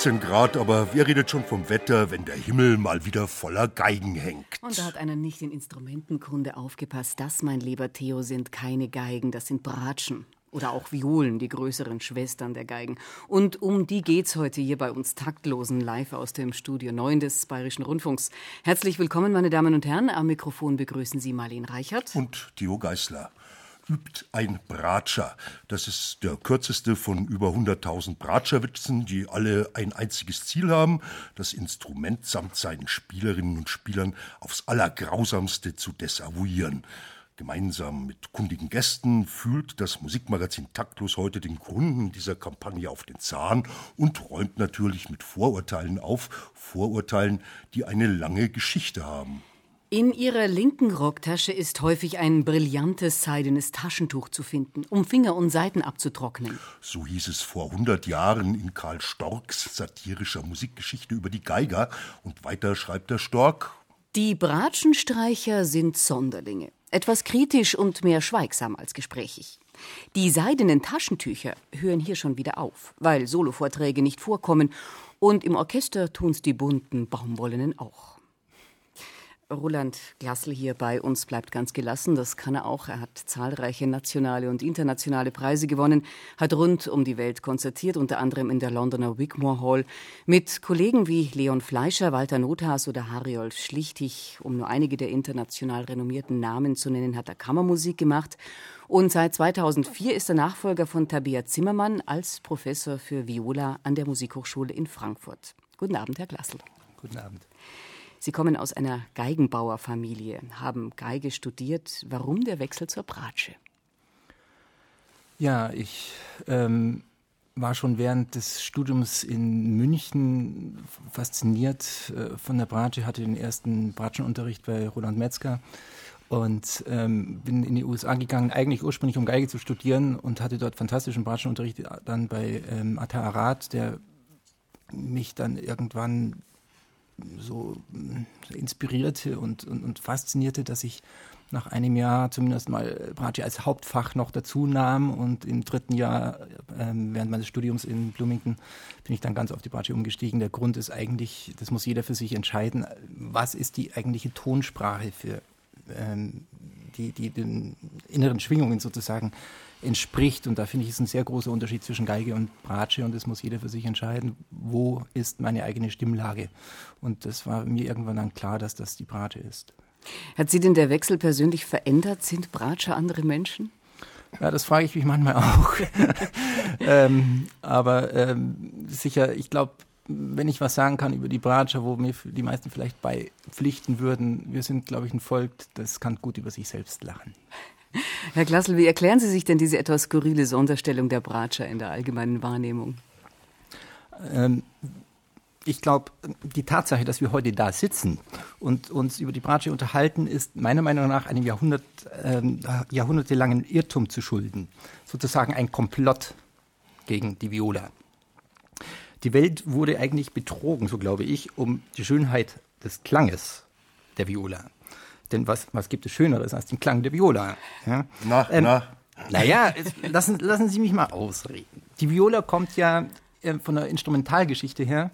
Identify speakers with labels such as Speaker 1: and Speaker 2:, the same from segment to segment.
Speaker 1: 17 Grad, aber wer redet schon vom Wetter, wenn der Himmel mal wieder voller Geigen hängt?
Speaker 2: Und da hat einer nicht in Instrumentenkunde aufgepasst. Das, mein lieber Theo, sind keine Geigen, das sind Bratschen. Oder auch Violen, die größeren Schwestern der Geigen. Und um die geht's heute hier bei uns taktlosen live aus dem Studio 9 des Bayerischen Rundfunks. Herzlich willkommen, meine Damen und Herren. Am Mikrofon begrüßen Sie Marlene Reichert.
Speaker 1: Und Theo Geißler übt ein Bratscher. Das ist der kürzeste von über 100.000 Bratscherwitzen, die alle ein einziges Ziel haben, das Instrument samt seinen Spielerinnen und Spielern aufs Allergrausamste zu desavouieren. Gemeinsam mit kundigen Gästen fühlt das Musikmagazin Taktlos heute den Gründen dieser Kampagne auf den Zahn und räumt natürlich mit Vorurteilen auf, Vorurteilen, die eine lange Geschichte haben.
Speaker 2: In ihrer linken Rocktasche ist häufig ein brillantes seidenes Taschentuch zu finden, um Finger und Seiten abzutrocknen.
Speaker 1: So hieß es vor 100 Jahren in Karl Storks satirischer Musikgeschichte über die Geiger. Und weiter schreibt der Stork.
Speaker 2: Die Bratschenstreicher sind Sonderlinge. Etwas kritisch und mehr schweigsam als gesprächig. Die seidenen Taschentücher hören hier schon wieder auf, weil Solovorträge nicht vorkommen. Und im Orchester tun's die bunten Baumwollenen auch. Roland Glassel hier bei uns bleibt ganz gelassen. Das kann er auch. Er hat zahlreiche nationale und internationale Preise gewonnen, hat rund um die Welt konzertiert, unter anderem in der Londoner Wigmore Hall, mit Kollegen wie Leon Fleischer, Walter Nothas oder Hariolf Schlichtig, um nur einige der international renommierten Namen zu nennen, hat er Kammermusik gemacht. Und seit 2004 ist er Nachfolger von Tabea Zimmermann als Professor für Viola an der Musikhochschule in Frankfurt. Guten Abend, Herr Glassel.
Speaker 3: Guten Abend.
Speaker 2: Sie kommen aus einer Geigenbauerfamilie, haben Geige studiert. Warum der Wechsel zur Bratsche?
Speaker 3: Ja, ich ähm, war schon während des Studiums in München fasziniert äh, von der Bratsche, hatte den ersten Bratschenunterricht bei Roland Metzger und ähm, bin in die USA gegangen, eigentlich ursprünglich um Geige zu studieren und hatte dort fantastischen Bratschenunterricht dann bei ähm, Atta Arad, der mich dann irgendwann so äh, inspirierte und, und, und faszinierte, dass ich nach einem Jahr zumindest mal Bratsche als Hauptfach noch dazu nahm und im dritten Jahr ähm, während meines Studiums in Bloomington bin ich dann ganz auf die Bratsche umgestiegen. Der Grund ist eigentlich, das muss jeder für sich entscheiden, was ist die eigentliche Tonsprache für ähm, die, die den inneren Schwingungen sozusagen entspricht. Und da finde ich, ist ein sehr großer Unterschied zwischen Geige und Bratsche und das muss jeder für sich entscheiden, wo ist meine eigene Stimmlage. Und das war mir irgendwann dann klar, dass das die Bratsche ist.
Speaker 2: Hat Sie denn der Wechsel persönlich verändert? Sind Bratscher andere Menschen?
Speaker 3: Ja, das frage ich mich manchmal auch. ähm, aber ähm, sicher, ich glaube, wenn ich was sagen kann über die Bratscher, wo mir die meisten vielleicht beipflichten würden, wir sind, glaube ich, ein Volk, das kann gut über sich selbst lachen.
Speaker 2: Herr Glassel, wie erklären Sie sich denn diese etwas skurrile Sonderstellung der Bratscher in der allgemeinen Wahrnehmung?
Speaker 3: Ähm, ich glaube, die Tatsache, dass wir heute da sitzen und uns über die Bratsche unterhalten, ist meiner Meinung nach einem Jahrhundert, ähm, jahrhundertelangen Irrtum zu schulden. Sozusagen ein Komplott gegen die Viola. Die Welt wurde eigentlich betrogen, so glaube ich, um die Schönheit des Klanges der Viola. Denn was, was gibt es Schöneres als den Klang der Viola?
Speaker 1: Ja? Na, ähm, na.
Speaker 3: Naja, lassen, lassen Sie mich mal ausreden. Die Viola kommt ja äh, von der Instrumentalgeschichte her,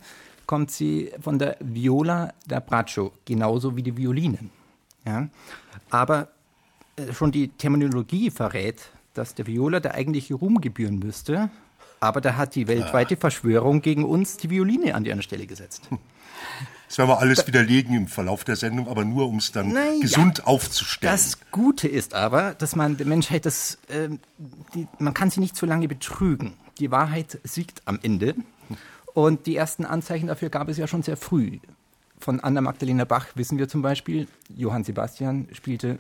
Speaker 3: kommt sie von der Viola da Braccio, genauso wie die Violinen. Ja? Aber äh, schon die Terminologie verrät, dass der Viola der eigentliche Ruhm gebühren müsste. Aber da hat die weltweite Verschwörung gegen uns die Violine an die Stelle gesetzt.
Speaker 1: Das werden wir alles widerlegen im Verlauf der Sendung, aber nur um es dann
Speaker 3: Naja.
Speaker 1: gesund aufzustellen.
Speaker 3: Das Gute ist aber, dass man der Menschheit das, ähm, die, man kann sie nicht so lange betrügen. Die Wahrheit siegt am Ende. Und die ersten Anzeichen dafür gab es ja schon sehr früh. Von Anna Magdalena Bach wissen wir zum Beispiel, Johann Sebastian spielte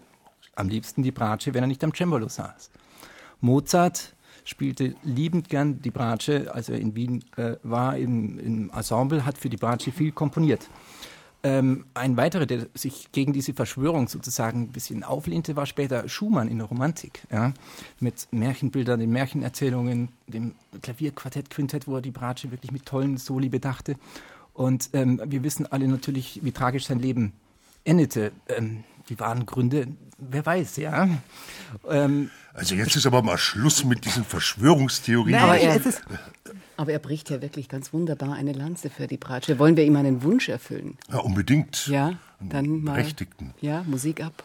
Speaker 3: am liebsten die Bratsche, wenn er nicht am Cembalo saß. Mozart spielte liebend gern die Bratsche, als er in Wien äh, war, im, im Ensemble, hat für die Bratsche viel komponiert. Ähm, ein weiterer, der sich gegen diese Verschwörung sozusagen ein bisschen auflehnte, war später Schumann in der Romantik. Ja? Mit Märchenbildern, den Märchenerzählungen, dem Klavierquartett, Quintett, wo er die Bratsche wirklich mit tollen Soli bedachte. Und ähm, wir wissen alle natürlich, wie tragisch sein Leben endete. Ähm, die wahren Gründe, wer weiß, ja. Ähm,
Speaker 1: also jetzt ist aber mal Schluss mit diesen Verschwörungstheorien.
Speaker 2: Aber er,
Speaker 3: ist-
Speaker 2: aber er bricht ja wirklich ganz wunderbar eine Lanze für die Bratsche. Wollen wir ihm einen Wunsch erfüllen?
Speaker 1: Ja, unbedingt.
Speaker 2: Ja, dann mal.
Speaker 1: Berechtigten.
Speaker 2: Ja, Musik ab.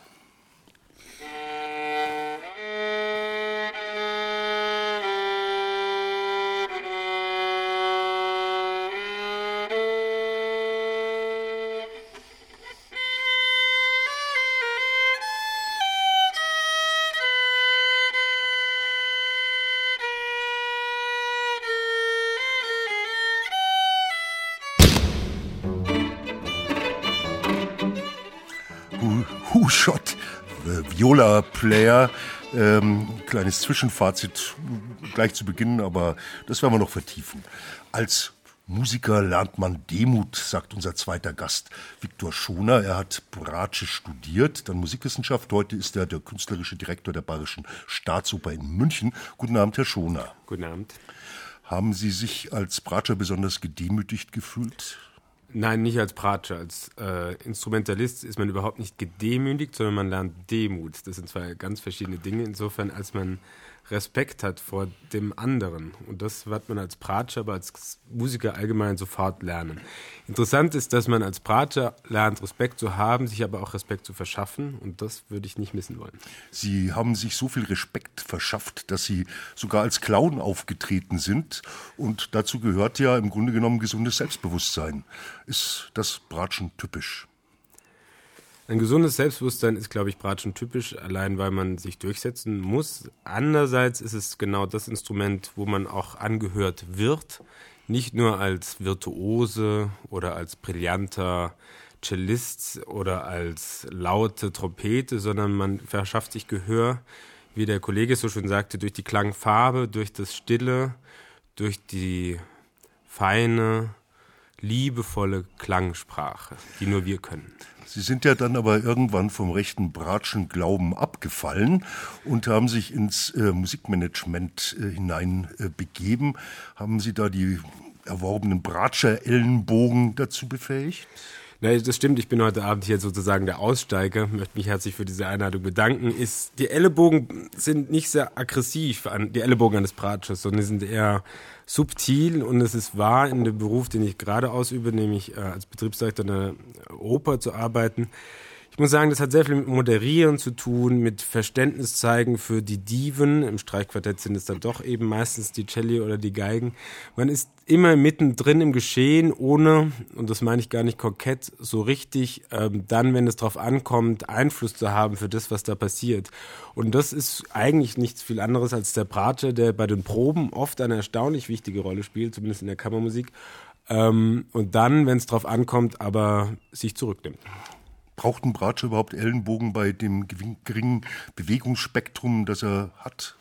Speaker 1: The Viola Player? Ähm, kleines Zwischenfazit gleich zu Beginn, aber das werden wir noch vertiefen. Als Musiker lernt man Demut, sagt unser zweiter Gast, Viktor Schoner. Er hat Bratsche studiert, dann Musikwissenschaft. Heute ist er der künstlerische Direktor der Bayerischen Staatsoper in München. Guten Abend, Herr Schoner.
Speaker 4: Guten Abend.
Speaker 1: Haben Sie sich als Bratscher besonders gedemütigt gefühlt?
Speaker 4: Nein, nicht als Pratscher. Als äh, Instrumentalist ist man überhaupt nicht gedemütigt, sondern man lernt Demut. Das sind zwei ganz verschiedene Dinge. Insofern, als man Respekt hat vor dem anderen. Und das wird man als Pratscher, aber als Musiker allgemein sofort lernen. Interessant ist, dass man als Pratscher lernt, Respekt zu haben, sich aber auch Respekt zu verschaffen. Und das würde ich nicht missen wollen.
Speaker 1: Sie haben sich so viel Respekt verschafft, dass Sie sogar als Clown aufgetreten sind. Und dazu gehört ja im Grunde genommen gesundes Selbstbewusstsein. Ist das Bratschen typisch?
Speaker 4: Ein gesundes Selbstbewusstsein ist, glaube ich, Bratschen typisch, allein weil man sich durchsetzen muss. Andererseits ist es genau das Instrument, wo man auch angehört wird. Nicht nur als Virtuose oder als brillanter Cellist oder als laute Trompete, sondern man verschafft sich Gehör, wie der Kollege so schön sagte, durch die Klangfarbe, durch das Stille, durch die feine, liebevolle Klangsprache, die nur wir können.
Speaker 1: Sie sind ja dann aber irgendwann vom rechten Bratschen Glauben abgefallen und haben sich ins äh, Musikmanagement äh, hinein äh. Haben Sie da die erworbenen Bratscher Ellenbogen dazu befähigt?
Speaker 4: Na, das stimmt, ich bin heute Abend hier sozusagen der Aussteiger, möchte mich herzlich für diese Einladung bedanken. Ist, die Ellenbogen sind nicht sehr aggressiv, an, die Ellenbogen eines Bratschers, sondern die sind eher subtil und es ist wahr in dem Beruf, den ich gerade ausübe, nämlich äh, als Betriebsleiter einer Oper zu arbeiten. Ich muss sagen, das hat sehr viel mit Moderieren zu tun, mit Verständnis zeigen für die Diven. Im Streichquartett sind es dann doch eben meistens die Celli oder die Geigen. Man ist immer mittendrin im Geschehen, ohne, und das meine ich gar nicht kokett, so richtig ähm, dann, wenn es darauf ankommt, Einfluss zu haben für das, was da passiert. Und das ist eigentlich nichts viel anderes als der Bratsche, der bei den Proben oft eine erstaunlich wichtige Rolle spielt, zumindest in der Kammermusik. Ähm, und dann, wenn es darauf ankommt, aber sich zurücknimmt.
Speaker 1: Braucht ein Bratscher überhaupt Ellenbogen bei dem geringen Bewegungsspektrum, das er hat?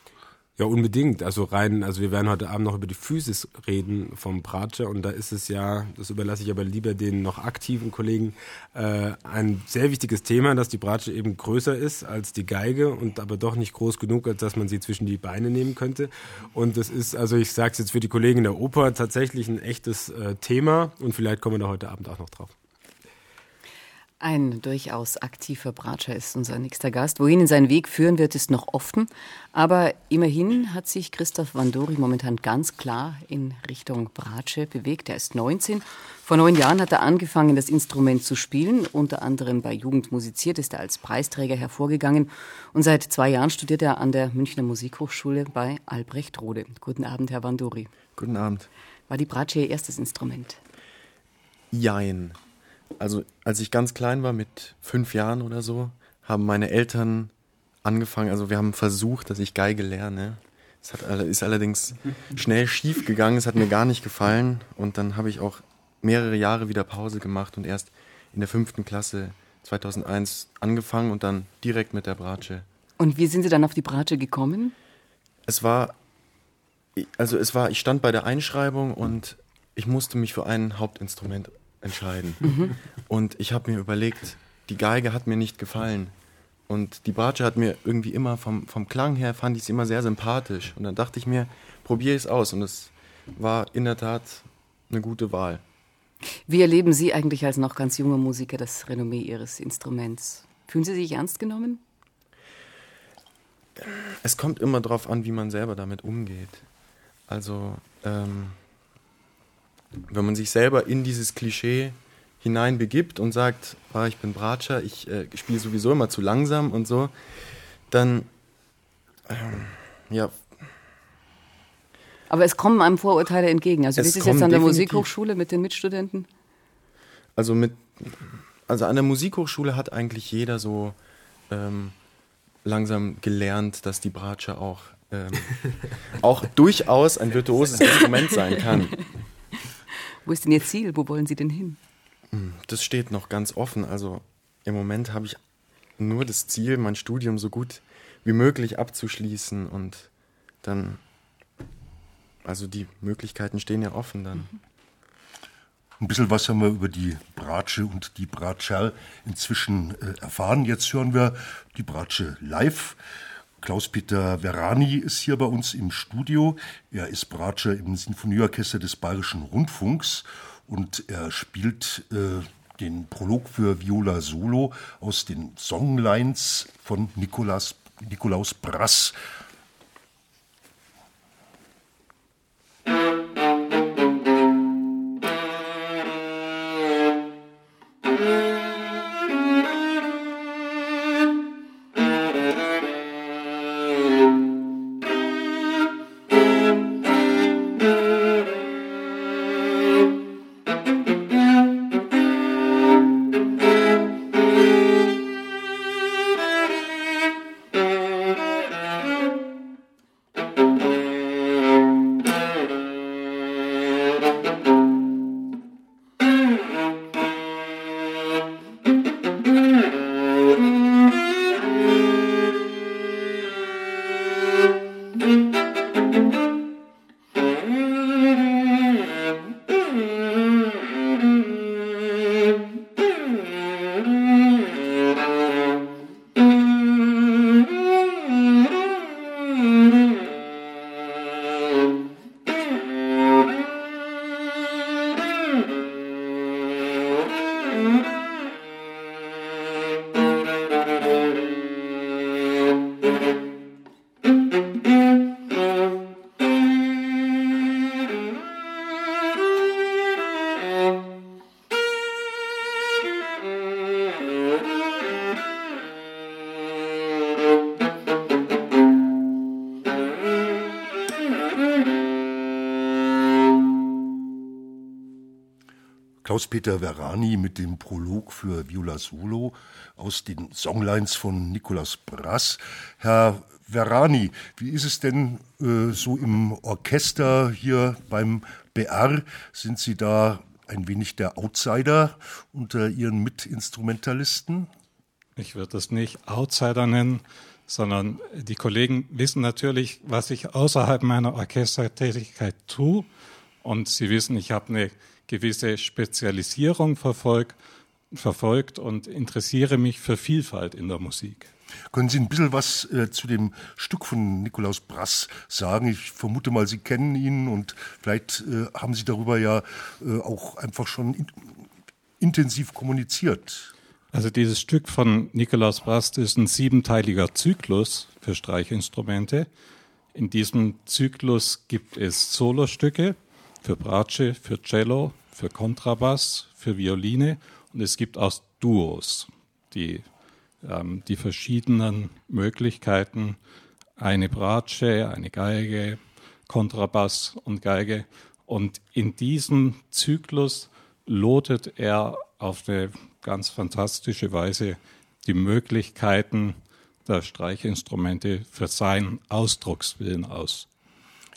Speaker 4: Ja, unbedingt. Also rein, also wir werden heute Abend noch über die Physis reden vom Bratscher und da ist es ja, das überlasse ich aber lieber den noch aktiven Kollegen, äh, ein sehr wichtiges Thema, dass die Bratsche eben größer ist als die Geige und aber doch nicht groß genug, als dass man sie zwischen die Beine nehmen könnte. Und das ist, also ich sage es jetzt für die Kollegen der Oper, tatsächlich ein echtes äh, Thema und vielleicht kommen wir da heute Abend auch noch drauf.
Speaker 2: Ein durchaus aktiver Bratscher ist unser nächster Gast. Wohin ihn sein Weg führen wird, ist noch offen. Aber immerhin hat sich Christoph Vandori momentan ganz klar in Richtung Bratsche bewegt. Er ist 19. Vor neun Jahren hat er angefangen, das Instrument zu spielen. Unter anderem bei Jugend musiziert ist er als Preisträger hervorgegangen. Und seit zwei Jahren studiert er an der Münchner Musikhochschule bei Albrecht Rode. Guten Abend, Herr Vandori.
Speaker 5: Guten Abend.
Speaker 2: War die Bratsche Ihr erstes Instrument?
Speaker 5: Jein. Also als ich ganz klein war, mit fünf Jahren oder so, haben meine Eltern angefangen, also wir haben versucht, dass ich Geige lerne. Es hat, ist allerdings schnell schief gegangen, es hat mir gar nicht gefallen und dann habe ich auch mehrere Jahre wieder Pause gemacht und erst in der fünften Klasse 2001 angefangen und dann direkt mit der Bratsche.
Speaker 2: Und wie sind Sie dann auf die Bratsche gekommen?
Speaker 5: Es war, also es war, ich stand bei der Einschreibung und ich musste mich für ein Hauptinstrument entscheiden. Mhm. Und ich habe mir überlegt, die Geige hat mir nicht gefallen. Und die Bratsche hat mir irgendwie immer vom, vom Klang her, fand ich sie immer sehr sympathisch. Und dann dachte ich mir, probiere es aus. Und es war in der Tat eine gute Wahl.
Speaker 2: Wie erleben Sie eigentlich als noch ganz junger Musiker das Renommee Ihres Instruments? Fühlen Sie sich ernst genommen?
Speaker 5: Es kommt immer darauf an, wie man selber damit umgeht. Also, ähm, wenn man sich selber in dieses Klischee hineinbegibt und sagt, ah, ich bin Bratscher, ich äh, spiele sowieso immer zu langsam und so, dann ähm, ja.
Speaker 2: Aber es kommen einem Vorurteile entgegen. Also wie ist es jetzt an der Musikhochschule mit den Mitstudenten?
Speaker 5: Also mit also an der Musikhochschule hat eigentlich jeder so ähm, langsam gelernt, dass die Bratsche auch, ähm, auch durchaus ein virtuoses Instrument sein kann.
Speaker 2: Wo ist denn Ihr Ziel? Wo wollen Sie denn hin?
Speaker 5: Hm, das steht noch ganz offen. Also im Moment habe ich nur das Ziel, mein Studium so gut wie möglich abzuschließen und dann, also die Möglichkeiten stehen ja offen dann.
Speaker 1: Ein bisschen was haben wir über die Bratsche und die Bratscherl inzwischen äh, erfahren. Jetzt hören wir die Bratsche live. Klaus-Peter Verani ist hier bei uns im Studio. Er ist Bratscher im Sinfonieorchester des Bayerischen Rundfunks und er spielt äh, den Prolog für Viola Solo aus den Songlines von Nikolaus, Nikolaus Brass. Klaus-Peter Verani mit dem Prolog für Viola Solo aus den Songlines von Nicolas Brass. Herr Verani, wie ist es denn äh, so im Orchester hier beim BR? Sind Sie da ein wenig der Outsider unter Ihren Mitinstrumentalisten?
Speaker 6: Ich würde es nicht Outsider nennen, sondern die Kollegen wissen natürlich, was ich außerhalb meiner Orchestertätigkeit tue. Und sie wissen, ich habe eine gewisse Spezialisierung verfolgt, verfolgt und interessiere mich für Vielfalt in der Musik.
Speaker 1: Können Sie ein bisschen was äh, zu dem Stück von Nikolaus Brass sagen? Ich vermute mal, Sie kennen ihn und vielleicht äh, haben Sie darüber ja äh, auch einfach schon in intensiv kommuniziert.
Speaker 6: Also dieses Stück von Nikolaus Brast ist ein siebenteiliger Zyklus für Streichinstrumente. In diesem Zyklus gibt es Solostücke für Bratsche, für Cello, für Kontrabass, für Violine und es gibt auch Duos, die ähm, die verschiedenen Möglichkeiten, eine Bratsche, eine Geige, Kontrabass und Geige. Und in diesem Zyklus lotet er auf eine ganz fantastische Weise die Möglichkeiten der Streichinstrumente für seinen Ausdruckswillen aus.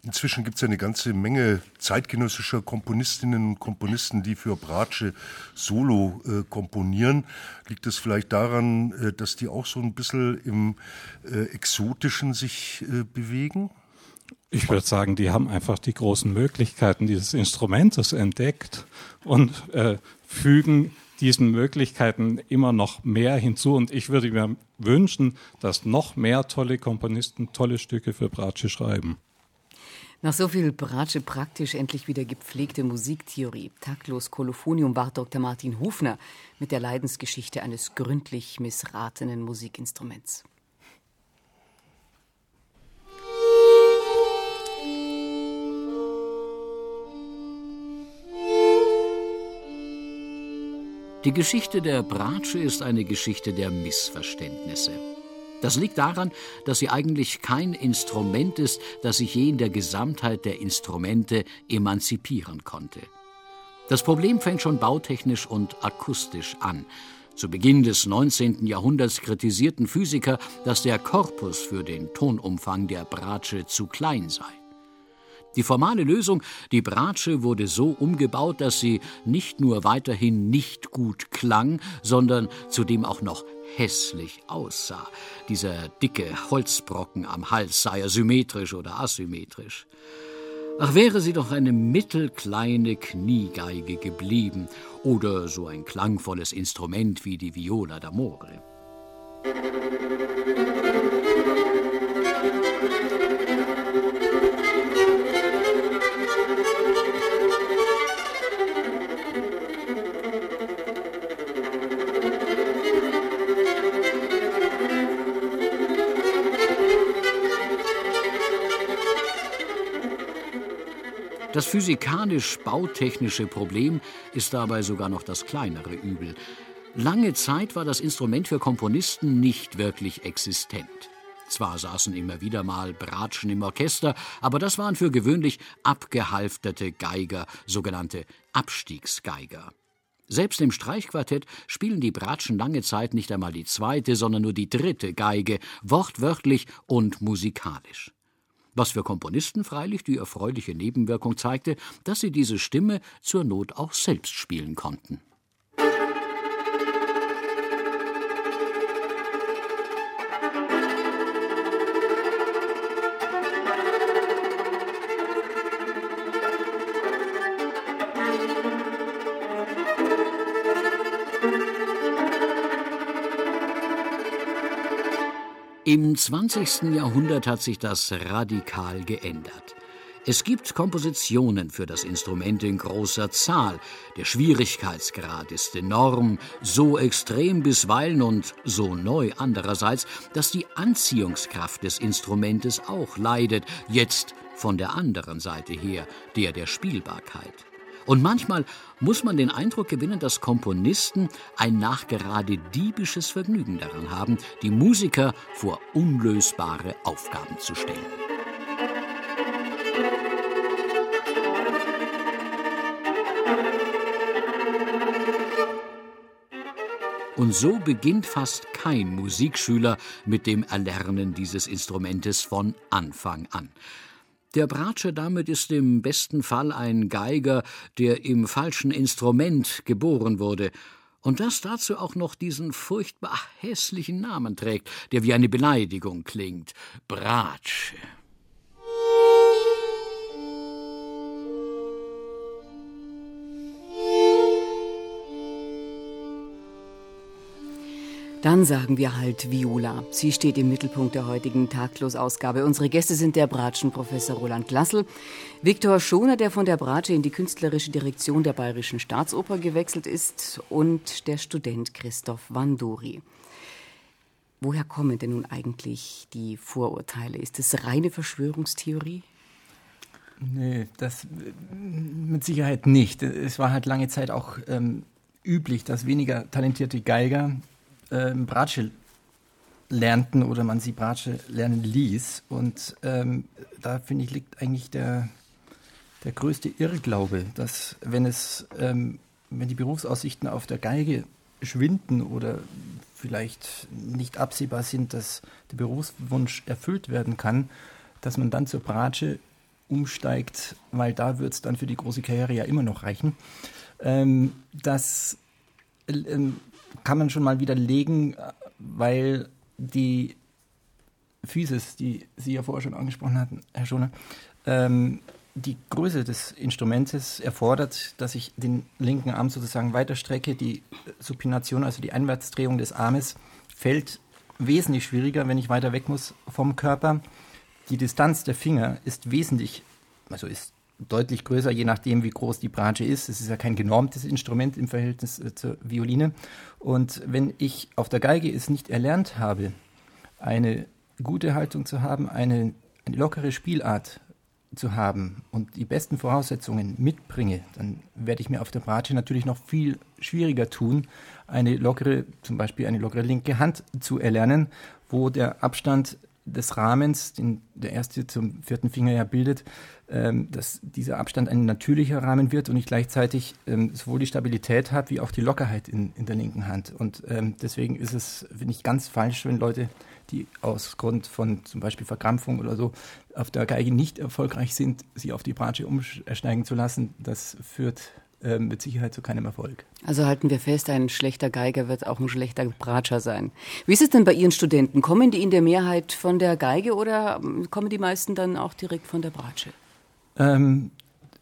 Speaker 1: Inzwischen gibt es ja eine ganze Menge zeitgenössischer Komponistinnen und Komponisten, die für Bratsche Solo äh, komponieren. Liegt es vielleicht daran, äh, dass die auch so ein bisschen im äh, Exotischen sich äh, bewegen?
Speaker 6: Ich würde sagen, die haben einfach die großen Möglichkeiten dieses Instrumentes entdeckt und äh, fügen diesen Möglichkeiten immer noch mehr hinzu. Und ich würde mir wünschen, dass noch mehr tolle Komponisten tolle Stücke für Bratsche schreiben.
Speaker 2: Nach so viel Bratsche praktisch endlich wieder gepflegte Musiktheorie, taktlos Kolophonium war Dr. Martin Hufner mit der Leidensgeschichte eines gründlich missratenen Musikinstruments.
Speaker 7: Die Geschichte der Bratsche ist eine Geschichte der Missverständnisse. Das liegt daran, dass sie eigentlich kein Instrument ist, das sich je in der Gesamtheit der Instrumente emanzipieren konnte. Das Problem fängt schon bautechnisch und akustisch an. Zu Beginn des 19. Jahrhunderts kritisierten Physiker, dass der Korpus für den Tonumfang der Bratsche zu klein sei. Die formale Lösung, die Bratsche wurde so umgebaut, dass sie nicht nur weiterhin nicht gut klang, sondern zudem auch noch hässlich aussah. Dieser dicke Holzbrocken am Hals, sei er symmetrisch oder asymmetrisch. Ach, wäre sie doch eine mittelkleine Kniegeige geblieben oder so ein klangvolles Instrument wie die Viola d'Amore. Das physikalisch-bautechnische Problem ist dabei sogar noch das kleinere Übel. Lange Zeit war das Instrument für Komponisten nicht wirklich existent. Zwar saßen immer wieder mal Bratschen im Orchester, aber das waren für gewöhnlich abgehalfterte Geiger, sogenannte Abstiegsgeiger. Selbst im Streichquartett spielen die Bratschen lange Zeit nicht einmal die zweite, sondern nur die dritte Geige, wortwörtlich und musikalisch was für Komponisten freilich die erfreuliche Nebenwirkung zeigte, dass sie diese Stimme zur Not auch selbst spielen konnten. Im 20. Jahrhundert hat sich das radikal geändert. Es gibt Kompositionen für das Instrument in großer Zahl. Der Schwierigkeitsgrad ist enorm, so extrem bisweilen und so neu andererseits, dass die Anziehungskraft des Instrumentes auch leidet, jetzt von der anderen Seite her, der der Spielbarkeit. Und manchmal muss man den Eindruck gewinnen, dass Komponisten ein nachgerade diebisches Vergnügen daran haben, die Musiker vor unlösbare Aufgaben zu stellen. Und so beginnt fast kein Musikschüler mit dem Erlernen dieses Instrumentes von Anfang an. Der Bratsche damit ist im besten Fall ein Geiger, der im falschen Instrument geboren wurde, und das dazu auch noch diesen furchtbar hässlichen Namen trägt, der wie eine Beleidigung klingt. Bratsche.
Speaker 2: Dann sagen wir halt Viola. Sie steht im Mittelpunkt der heutigen Taglos-Ausgabe. Unsere Gäste sind der Bratschen-Professor Roland Glassel, Viktor Schoner, der von der Bratsche in die künstlerische Direktion der Bayerischen Staatsoper gewechselt ist, und der Student Christoph Vanduri. Woher kommen denn nun eigentlich die Vorurteile? Ist es reine Verschwörungstheorie?
Speaker 3: Nee, das mit Sicherheit nicht. Es war halt lange Zeit auch ähm, üblich, dass weniger talentierte Geiger ähm, Bratsche lernten oder man sie Bratsche lernen ließ. Und ähm, da finde ich, liegt eigentlich der, der größte Irrglaube, dass wenn es, ähm, wenn die Berufsaussichten auf der Geige schwinden oder vielleicht nicht absehbar sind, dass der Berufswunsch erfüllt werden kann, dass man dann zur Bratsche umsteigt, weil da wird es dann für die große Karriere ja immer noch reichen. Ähm, das ähm, kann man schon mal widerlegen, weil die Physis, die Sie ja vorher schon angesprochen hatten, Herr Schoner, ähm, die Größe des Instrumentes erfordert, dass ich den linken Arm sozusagen weiterstrecke. Die Supination, also die Einwärtsdrehung des Armes, fällt wesentlich schwieriger, wenn ich weiter weg muss vom Körper. Die Distanz der Finger ist wesentlich, also ist deutlich größer, je nachdem, wie groß die Bratsche ist. Es ist ja kein genormtes Instrument im Verhältnis äh, zur Violine. Und wenn ich auf der Geige es nicht erlernt habe, eine gute Haltung zu haben, eine, eine lockere Spielart zu haben und die besten Voraussetzungen mitbringe, dann werde ich mir auf der Bratsche natürlich noch viel schwieriger tun, eine lockere, zum Beispiel eine lockere linke Hand zu erlernen, wo der Abstand des Rahmens, den der erste zum vierten Finger ja bildet, ähm, dass dieser Abstand ein natürlicher Rahmen wird und ich gleichzeitig ähm, sowohl die Stabilität habe wie auch die Lockerheit in, in der linken Hand. Und ähm, deswegen ist es, finde ich, ganz falsch, wenn Leute, die aus Grund von zum Beispiel Verkrampfung oder so auf der Geige nicht erfolgreich sind, sie auf die Bratsche umsteigen zu lassen. Das führt äh, mit Sicherheit zu keinem Erfolg.
Speaker 2: Also halten wir fest, ein schlechter Geiger wird auch ein schlechter Bratscher sein. Wie ist es denn bei Ihren Studenten? Kommen die in der Mehrheit von der Geige oder ähm, kommen die meisten dann auch direkt von der Bratsche?
Speaker 3: Ähm,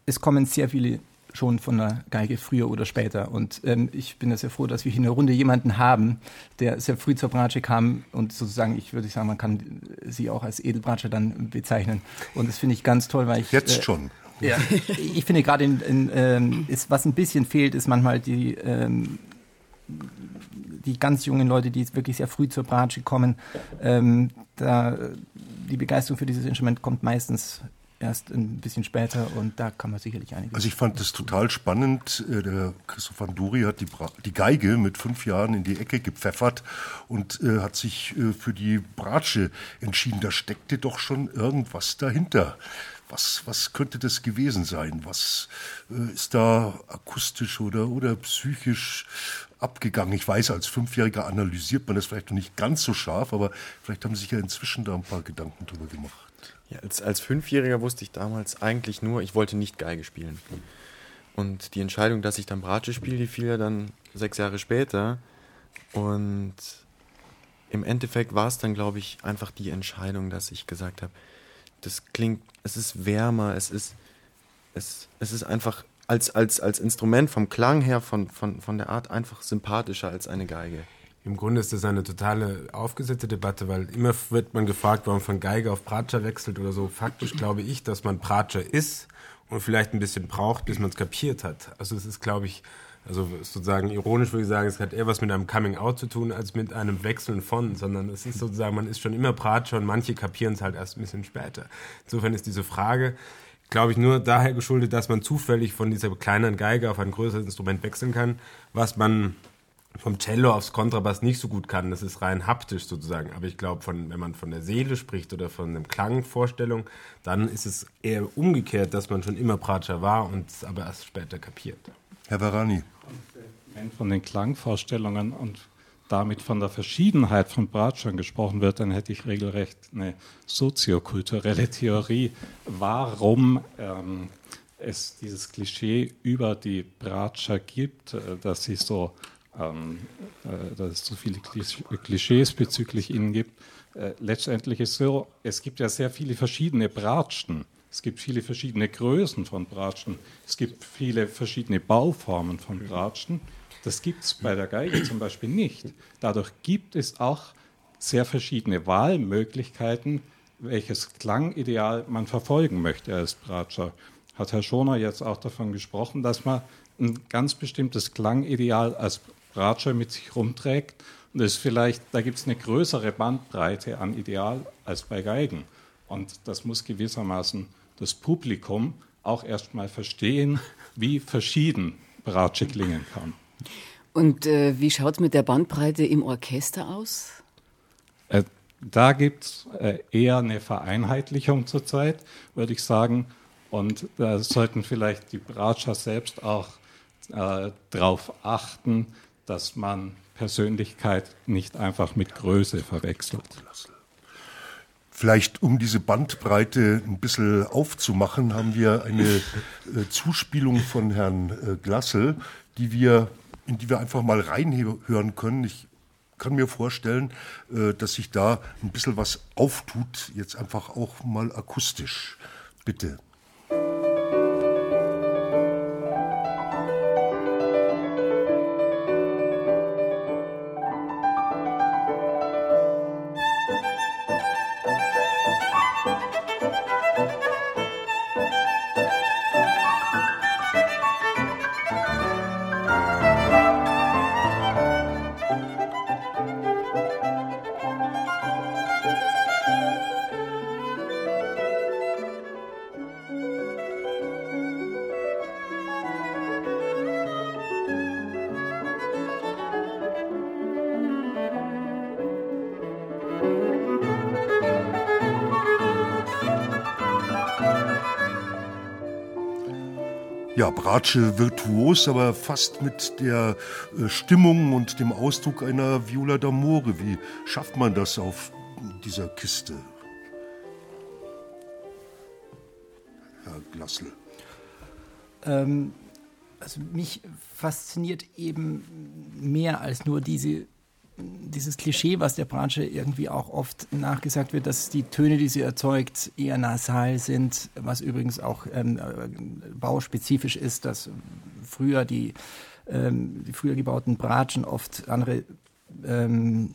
Speaker 3: es kommen sehr viele schon von der Geige früher oder später. Und ähm, ich bin sehr froh, dass wir hier in der Runde jemanden haben, der sehr früh zur Bratsche kam und sozusagen, ich würde sagen, man kann sie auch als Edelbratsche dann bezeichnen. Und das finde ich ganz toll, weil ich.
Speaker 1: Jetzt äh, schon.
Speaker 3: Ja, ich finde gerade, in, in, ähm, ist, was ein bisschen fehlt, ist manchmal die, ähm, die ganz jungen Leute, die wirklich sehr früh zur Bratsche kommen. Ähm, da, die Begeisterung für dieses Instrument kommt meistens erst ein bisschen später und da kann man sicherlich einiges.
Speaker 1: Also ich fand das total spannend. Äh, der Christoph van Duri hat die, die, Geige mit fünf Jahren in die Ecke gepfeffert und äh, hat sich äh, für die Bratsche entschieden. Da steckte doch schon irgendwas dahinter was, was könnte das gewesen sein? Was äh, ist da akustisch oder, oder psychisch abgegangen? Ich weiß, als Fünfjähriger analysiert man das vielleicht noch nicht ganz so scharf, aber vielleicht haben Sie sich ja inzwischen da ein paar Gedanken drüber gemacht.
Speaker 5: Ja, als, als Fünfjähriger wusste ich damals eigentlich nur, ich wollte nicht Geige spielen. Und die Entscheidung, dass ich dann Bratsche spiele, die fiel ja dann sechs Jahre später. Und im Endeffekt war es dann, glaube ich, einfach die Entscheidung, dass ich gesagt habe, das klingt, es ist wärmer, es ist, es, es ist einfach als, als, als Instrument vom Klang her, von, von, von der Art einfach sympathischer als eine Geige.
Speaker 4: Im Grunde ist das eine totale aufgesetzte Debatte, weil immer wird man gefragt, warum man von Geige auf Bratscher wechselt oder so. Faktisch glaube ich, dass man Bratscher ist und vielleicht ein bisschen braucht, bis man es kapiert hat. Also es ist, glaube ich, also sozusagen ironisch würde ich sagen, es hat eher was mit einem Coming Out zu tun, als mit einem Wechseln von, sondern es ist sozusagen, man ist schon immer Bratscher und manche kapieren es halt erst ein bisschen später. Insofern ist diese Frage, glaube ich, nur daher geschuldet, dass man zufällig von dieser kleinen Geige auf ein größeres Instrument wechseln kann, was man vom Cello aufs Kontrabass nicht so gut kann. Das ist rein haptisch sozusagen. Aber ich glaube, wenn man von der Seele spricht oder von einem Klangvorstellung, dann ist es eher umgekehrt, dass man schon immer Bratscher war und es aber erst später kapiert.
Speaker 1: Herr Varani.
Speaker 6: Von den Klangvorstellungen und damit von der Verschiedenheit von Bratschern gesprochen wird, dann hätte ich regelrecht eine soziokulturelle Theorie, warum ähm, es dieses Klischee über die Bratscher gibt, äh, dass, sie so, ähm, äh, dass es so viele Klischees bezüglich ihnen gibt. Äh, letztendlich ist es so, es gibt ja sehr viele verschiedene Bratschen. Es gibt viele verschiedene Größen von Bratschen. Es gibt viele verschiedene Bauformen von Bratschen. Das gibt es bei der Geige zum Beispiel nicht. Dadurch gibt es auch sehr verschiedene Wahlmöglichkeiten, welches Klangideal man verfolgen möchte als Bratscher. Hat Herr Schoner jetzt auch davon gesprochen, dass man ein ganz bestimmtes Klangideal als Bratscher mit sich rumträgt. Und das vielleicht, da gibt es eine größere Bandbreite an Ideal als bei Geigen. Und das muss gewissermaßen das Publikum auch erstmal verstehen, wie verschieden Bratsche klingen kann.
Speaker 2: Und äh, wie schaut es mit der Bandbreite im Orchester aus?
Speaker 6: Äh, da gibt es äh, eher eine Vereinheitlichung zurzeit, würde ich sagen. Und da sollten vielleicht die Bratscher selbst auch äh, darauf achten, dass man Persönlichkeit nicht einfach mit Größe verwechselt.
Speaker 1: Vielleicht, um diese Bandbreite ein bisschen aufzumachen, haben wir eine äh, Zuspielung von Herrn äh, Glassel, die wir, in die wir einfach mal reinhören können. Ich kann mir vorstellen, äh, dass sich da ein bisschen was auftut, jetzt einfach auch mal akustisch. Bitte. Ja, Bratsche virtuos, aber fast mit der äh, Stimmung und dem Ausdruck einer Viola d'Amore. Wie schafft man das auf dieser Kiste? Herr Glassel.
Speaker 3: Ähm, also mich fasziniert eben mehr als nur diese dieses Klischee, was der Bratsche irgendwie auch oft nachgesagt wird, dass die Töne, die sie erzeugt, eher nasal sind, was übrigens auch ähm, bauspezifisch ist, dass früher die, ähm, die früher gebauten Bratschen oft andere, ähm,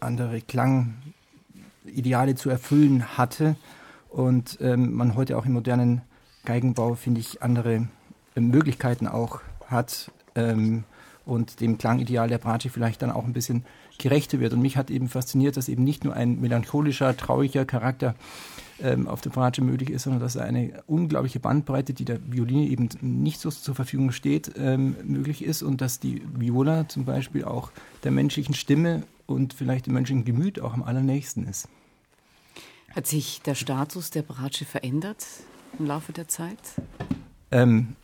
Speaker 3: andere Klangideale zu erfüllen hatte. Und ähm, man heute auch im modernen Geigenbau, finde ich, andere äh, Möglichkeiten auch hat, ähm, und dem Klangideal der Bratsche vielleicht dann auch ein bisschen gerechter wird. Und mich hat eben fasziniert, dass eben nicht nur ein melancholischer, trauriger Charakter ähm, auf der Bratsche möglich ist, sondern dass eine unglaubliche Bandbreite, die der Violine eben nicht so zur Verfügung steht, ähm, möglich ist und dass die Viola zum Beispiel auch der menschlichen Stimme und vielleicht dem menschlichen Gemüt auch am allernächsten ist.
Speaker 2: Hat sich der Status der Bratsche verändert im Laufe der Zeit?
Speaker 3: Ähm,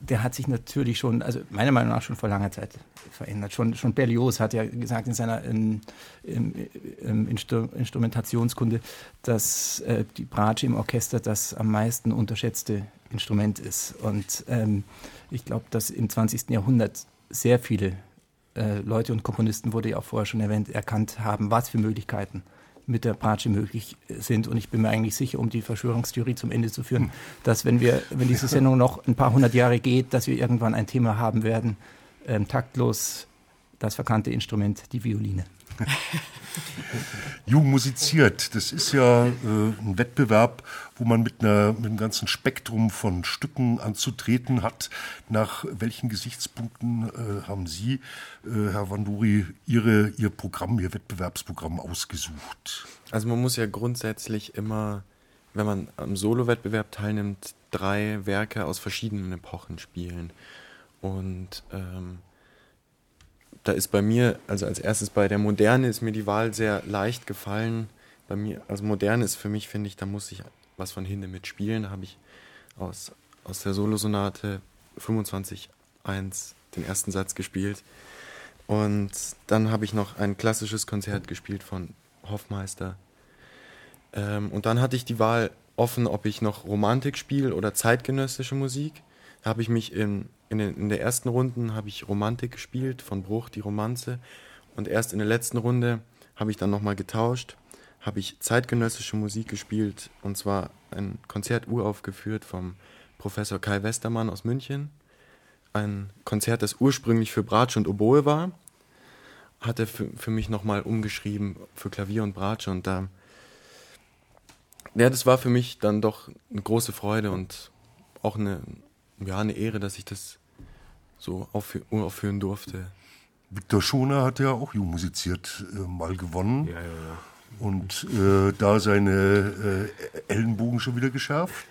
Speaker 3: der hat sich natürlich schon, also meiner Meinung nach schon vor langer Zeit verändert. Schon, schon Berlioz hat ja gesagt in seiner in, in, in Instrumentationskunde, dass äh, die Bratsche im Orchester das am meisten unterschätzte Instrument ist. Und ähm, ich glaube, dass im 20. Jahrhundert sehr viele äh, Leute und Komponisten, wurde ja auch vorher schon erwähnt, erkannt haben, was für Möglichkeiten mit der Bratsche möglich sind. Und ich bin mir eigentlich sicher, um die Verschwörungstheorie zum Ende zu führen, dass wenn wir, wenn diese Sendung noch ein paar hundert Jahre geht, dass wir irgendwann ein Thema haben werden, ähm, taktlos das verkannte Instrument, die Violine.
Speaker 1: Jung musiziert, das ist ja äh, ein Wettbewerb, wo man mit, einer, mit einem ganzen Spektrum von Stücken anzutreten hat. Nach welchen Gesichtspunkten äh, haben Sie, äh, Herr Vanduri, Ihre, Ihr Programm, Ihr Wettbewerbsprogramm ausgesucht?
Speaker 5: Also man muss ja grundsätzlich immer, wenn man am Solo-Wettbewerb teilnimmt, drei Werke aus verschiedenen Epochen spielen. Und ähm, da ist bei mir, also als erstes bei der Moderne ist mir die Wahl sehr leicht gefallen. Bei mir, also Moderne ist für mich, finde ich, da muss ich was von Hinde mitspielen. Da habe ich aus, aus der Solosonate 25.1 den ersten Satz gespielt. Und dann habe ich noch ein klassisches Konzert gespielt von Hoffmeister. Ähm, und dann hatte ich die Wahl offen, ob ich noch Romantik spiele oder zeitgenössische Musik. Habe ich mich in in, den, in der ersten Runde habe ich Romantik gespielt, von Bruch, die Romanze. Und erst in der letzten Runde habe ich dann nochmal getauscht, habe ich zeitgenössische Musik gespielt und zwar ein Konzert uraufgeführt vom Professor Kai Westermann aus München. ein Konzert, das ursprünglich für Bratsche und Oboe war, hat er für, für mich nochmal umgeschrieben für Klavier und Bratsche und da, ja, das war für mich dann doch eine große Freude und auch eine, ja, eine Ehre, dass ich das so uraufführen durfte.
Speaker 1: Viktor Schoner hat ja auch Jung musiziert äh, mal gewonnen.
Speaker 4: Ja, ja, ja.
Speaker 1: Und äh, da seine äh, Ellenbogen schon wieder geschärft.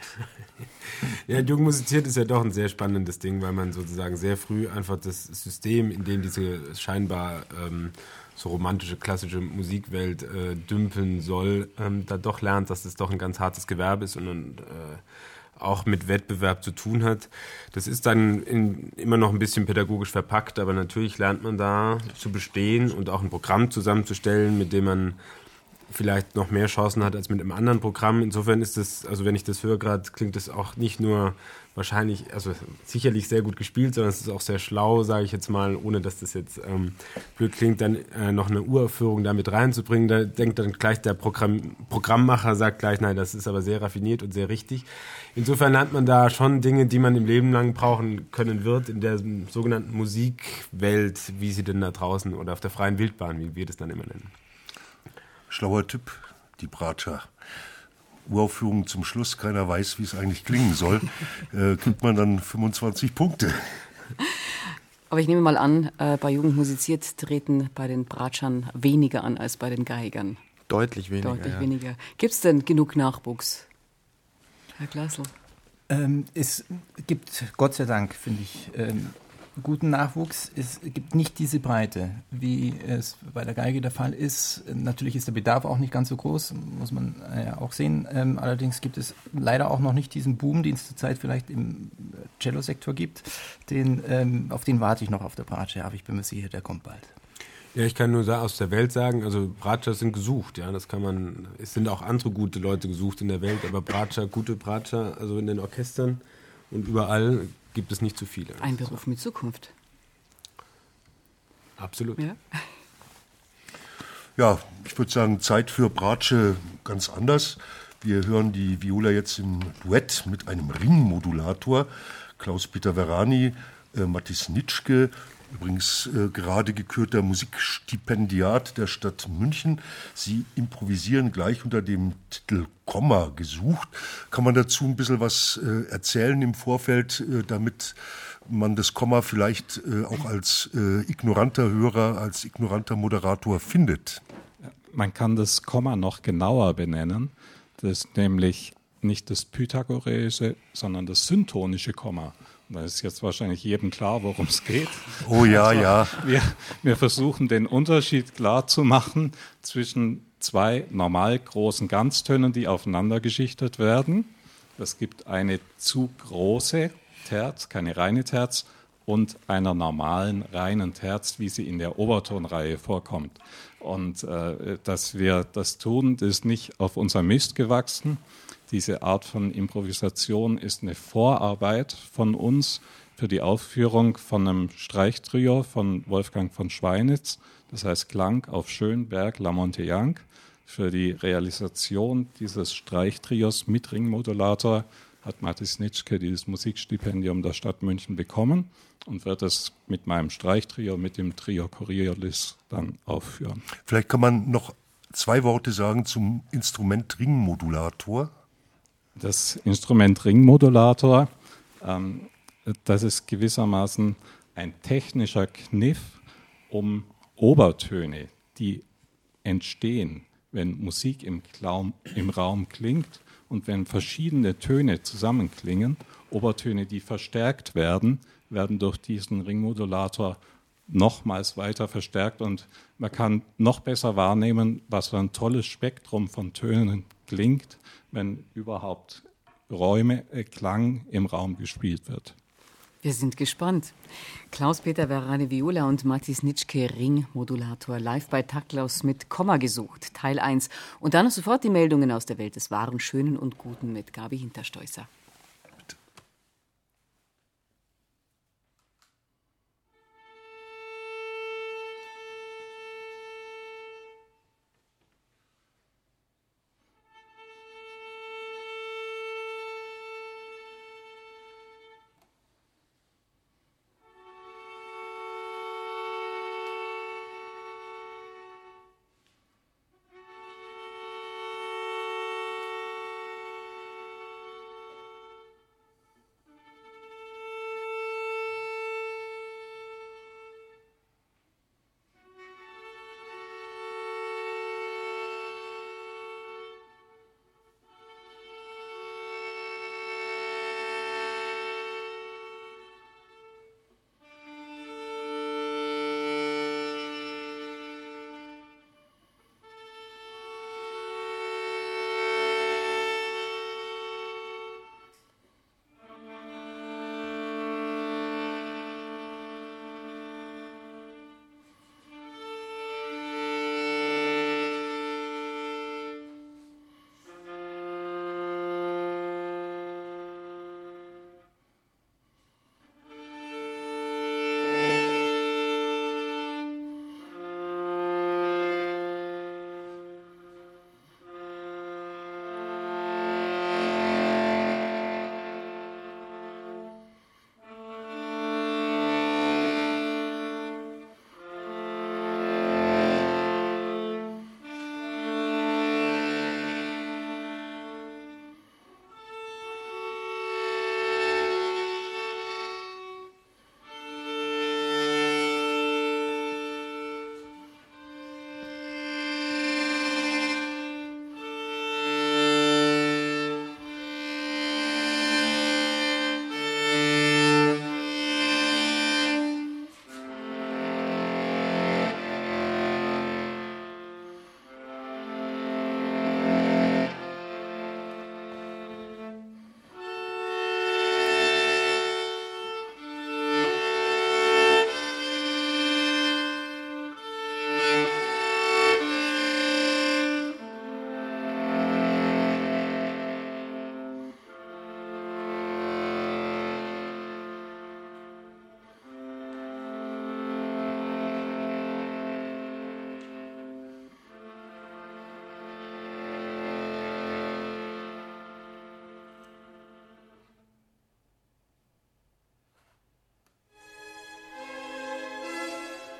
Speaker 4: ja, Jung musiziert ist ja doch ein sehr spannendes Ding, weil man sozusagen sehr früh einfach das System, in dem diese scheinbar ähm, so romantische, klassische Musikwelt äh, dümpeln soll, ähm, da doch lernt, dass es doch ein ganz hartes Gewerbe ist und, und äh, auch mit Wettbewerb zu tun hat. Das ist dann in, immer noch ein bisschen pädagogisch verpackt, aber natürlich lernt man da zu bestehen und auch ein Programm zusammenzustellen, mit dem man vielleicht noch mehr Chancen hat als mit einem anderen Programm. Insofern ist das, also wenn ich das höre gerade, klingt das auch nicht nur wahrscheinlich, also sicherlich sehr gut gespielt, sondern es ist auch sehr schlau, sage ich jetzt mal, ohne dass das jetzt ähm, blöd klingt, dann äh, noch eine Uraufführung damit reinzubringen. Da denkt dann gleich der Programm, Programmmacher, sagt gleich, nein, das ist aber sehr raffiniert und sehr richtig. Insofern lernt man da schon Dinge, die man im Leben lang brauchen können wird, in der sogenannten Musikwelt, wie sie denn da draußen oder auf der freien Wildbahn, wie wir das dann immer nennen.
Speaker 1: Schlauer Tipp, die Bratscher. Uraufführung zum Schluss, keiner weiß, wie es eigentlich klingen soll, äh, kriegt man dann 25 Punkte.
Speaker 2: Aber ich nehme mal an, äh, bei Jugend musiziert treten bei den Bratschern weniger an als bei den Geigern.
Speaker 5: Deutlich weniger.
Speaker 2: Deutlich
Speaker 5: ja.
Speaker 2: weniger. Gibt es denn genug Nachwuchs? Herr Glasl?
Speaker 3: Ähm, es gibt, Gott sei Dank, finde ich, ähm, guten Nachwuchs. Es gibt nicht diese Breite, wie es bei der Geige der Fall ist. Natürlich ist der Bedarf auch nicht ganz so groß, muss man ja äh, auch sehen. Ähm, allerdings gibt es leider auch noch nicht diesen Boom, den es zurzeit vielleicht im Cello-Sektor gibt. Den, ähm, auf den warte ich noch auf der Bratsche, aber ich bin mir sicher, der kommt bald.
Speaker 4: Ja, ich kann nur aus der Welt sagen, also Bratscher sind gesucht, ja, das kann man, es sind auch andere gute Leute gesucht in der Welt, aber Bratscher, gute Bratscher, also in den Orchestern und überall gibt es nicht zu viele.
Speaker 2: Ein Beruf mit Zukunft.
Speaker 4: Absolut.
Speaker 2: Ja,
Speaker 1: ja ich würde sagen, Zeit für Bratsche ganz anders. Wir hören die Viola jetzt im Duett mit einem Ringmodulator. Klaus-Peter Verani, äh, Mathis Nitschke, übrigens äh, gerade gekürter Musikstipendiat der Stadt München. Sie improvisieren gleich unter dem Titel Komma gesucht. Kann man dazu ein bisschen was äh, erzählen im Vorfeld, äh, damit man das Komma vielleicht äh, auch als äh, ignoranter Hörer, als ignoranter Moderator findet?
Speaker 6: Man kann das Komma noch genauer benennen. Das ist nämlich nicht das pythagoreische, sondern das syntonische Komma. Da ist jetzt wahrscheinlich jedem klar, worum es geht.
Speaker 1: Oh ja, also, ja.
Speaker 6: Wir, wir versuchen den Unterschied klar zu machen zwischen zwei normal großen Ganztönen, die aufeinander geschichtet werden. Es gibt eine zu große Terz, keine reine Terz, und einer normalen reinen Terz, wie sie in der Obertonreihe vorkommt. Und äh, dass wir das tun, ist nicht auf unser Mist gewachsen, diese Art von Improvisation ist eine Vorarbeit von uns für die Aufführung von einem Streichtrio von Wolfgang von Schweinitz, das heißt Klang auf Schönberg, La Monte Für die Realisation dieses Streichtrios mit Ringmodulator hat Mathis Nitschke dieses Musikstipendium der Stadt München bekommen und wird es mit meinem Streichtrio, mit dem Trio Coriolis dann aufführen.
Speaker 1: Vielleicht kann man noch zwei Worte sagen zum Instrument Ringmodulator
Speaker 6: das Instrument Ringmodulator, ähm, das ist gewissermaßen ein technischer Kniff, um Obertöne, die entstehen, wenn Musik im, Klaum, im Raum klingt und wenn verschiedene Töne zusammenklingen, Obertöne, die verstärkt werden, werden durch diesen Ringmodulator nochmals weiter verstärkt und man kann noch besser wahrnehmen, was für ein tolles Spektrum von Tönen klingt, wenn überhaupt Räume, äh, Klang im Raum gespielt wird.
Speaker 2: Wir sind gespannt. Klaus-Peter Verane Viola und Mathis Nitschke Ringmodulator live bei Taklaus mit Komma gesucht, Teil 1. Und dann sofort die Meldungen aus der Welt des Wahren, Schönen und Guten mit Gabi Hinterstoißer.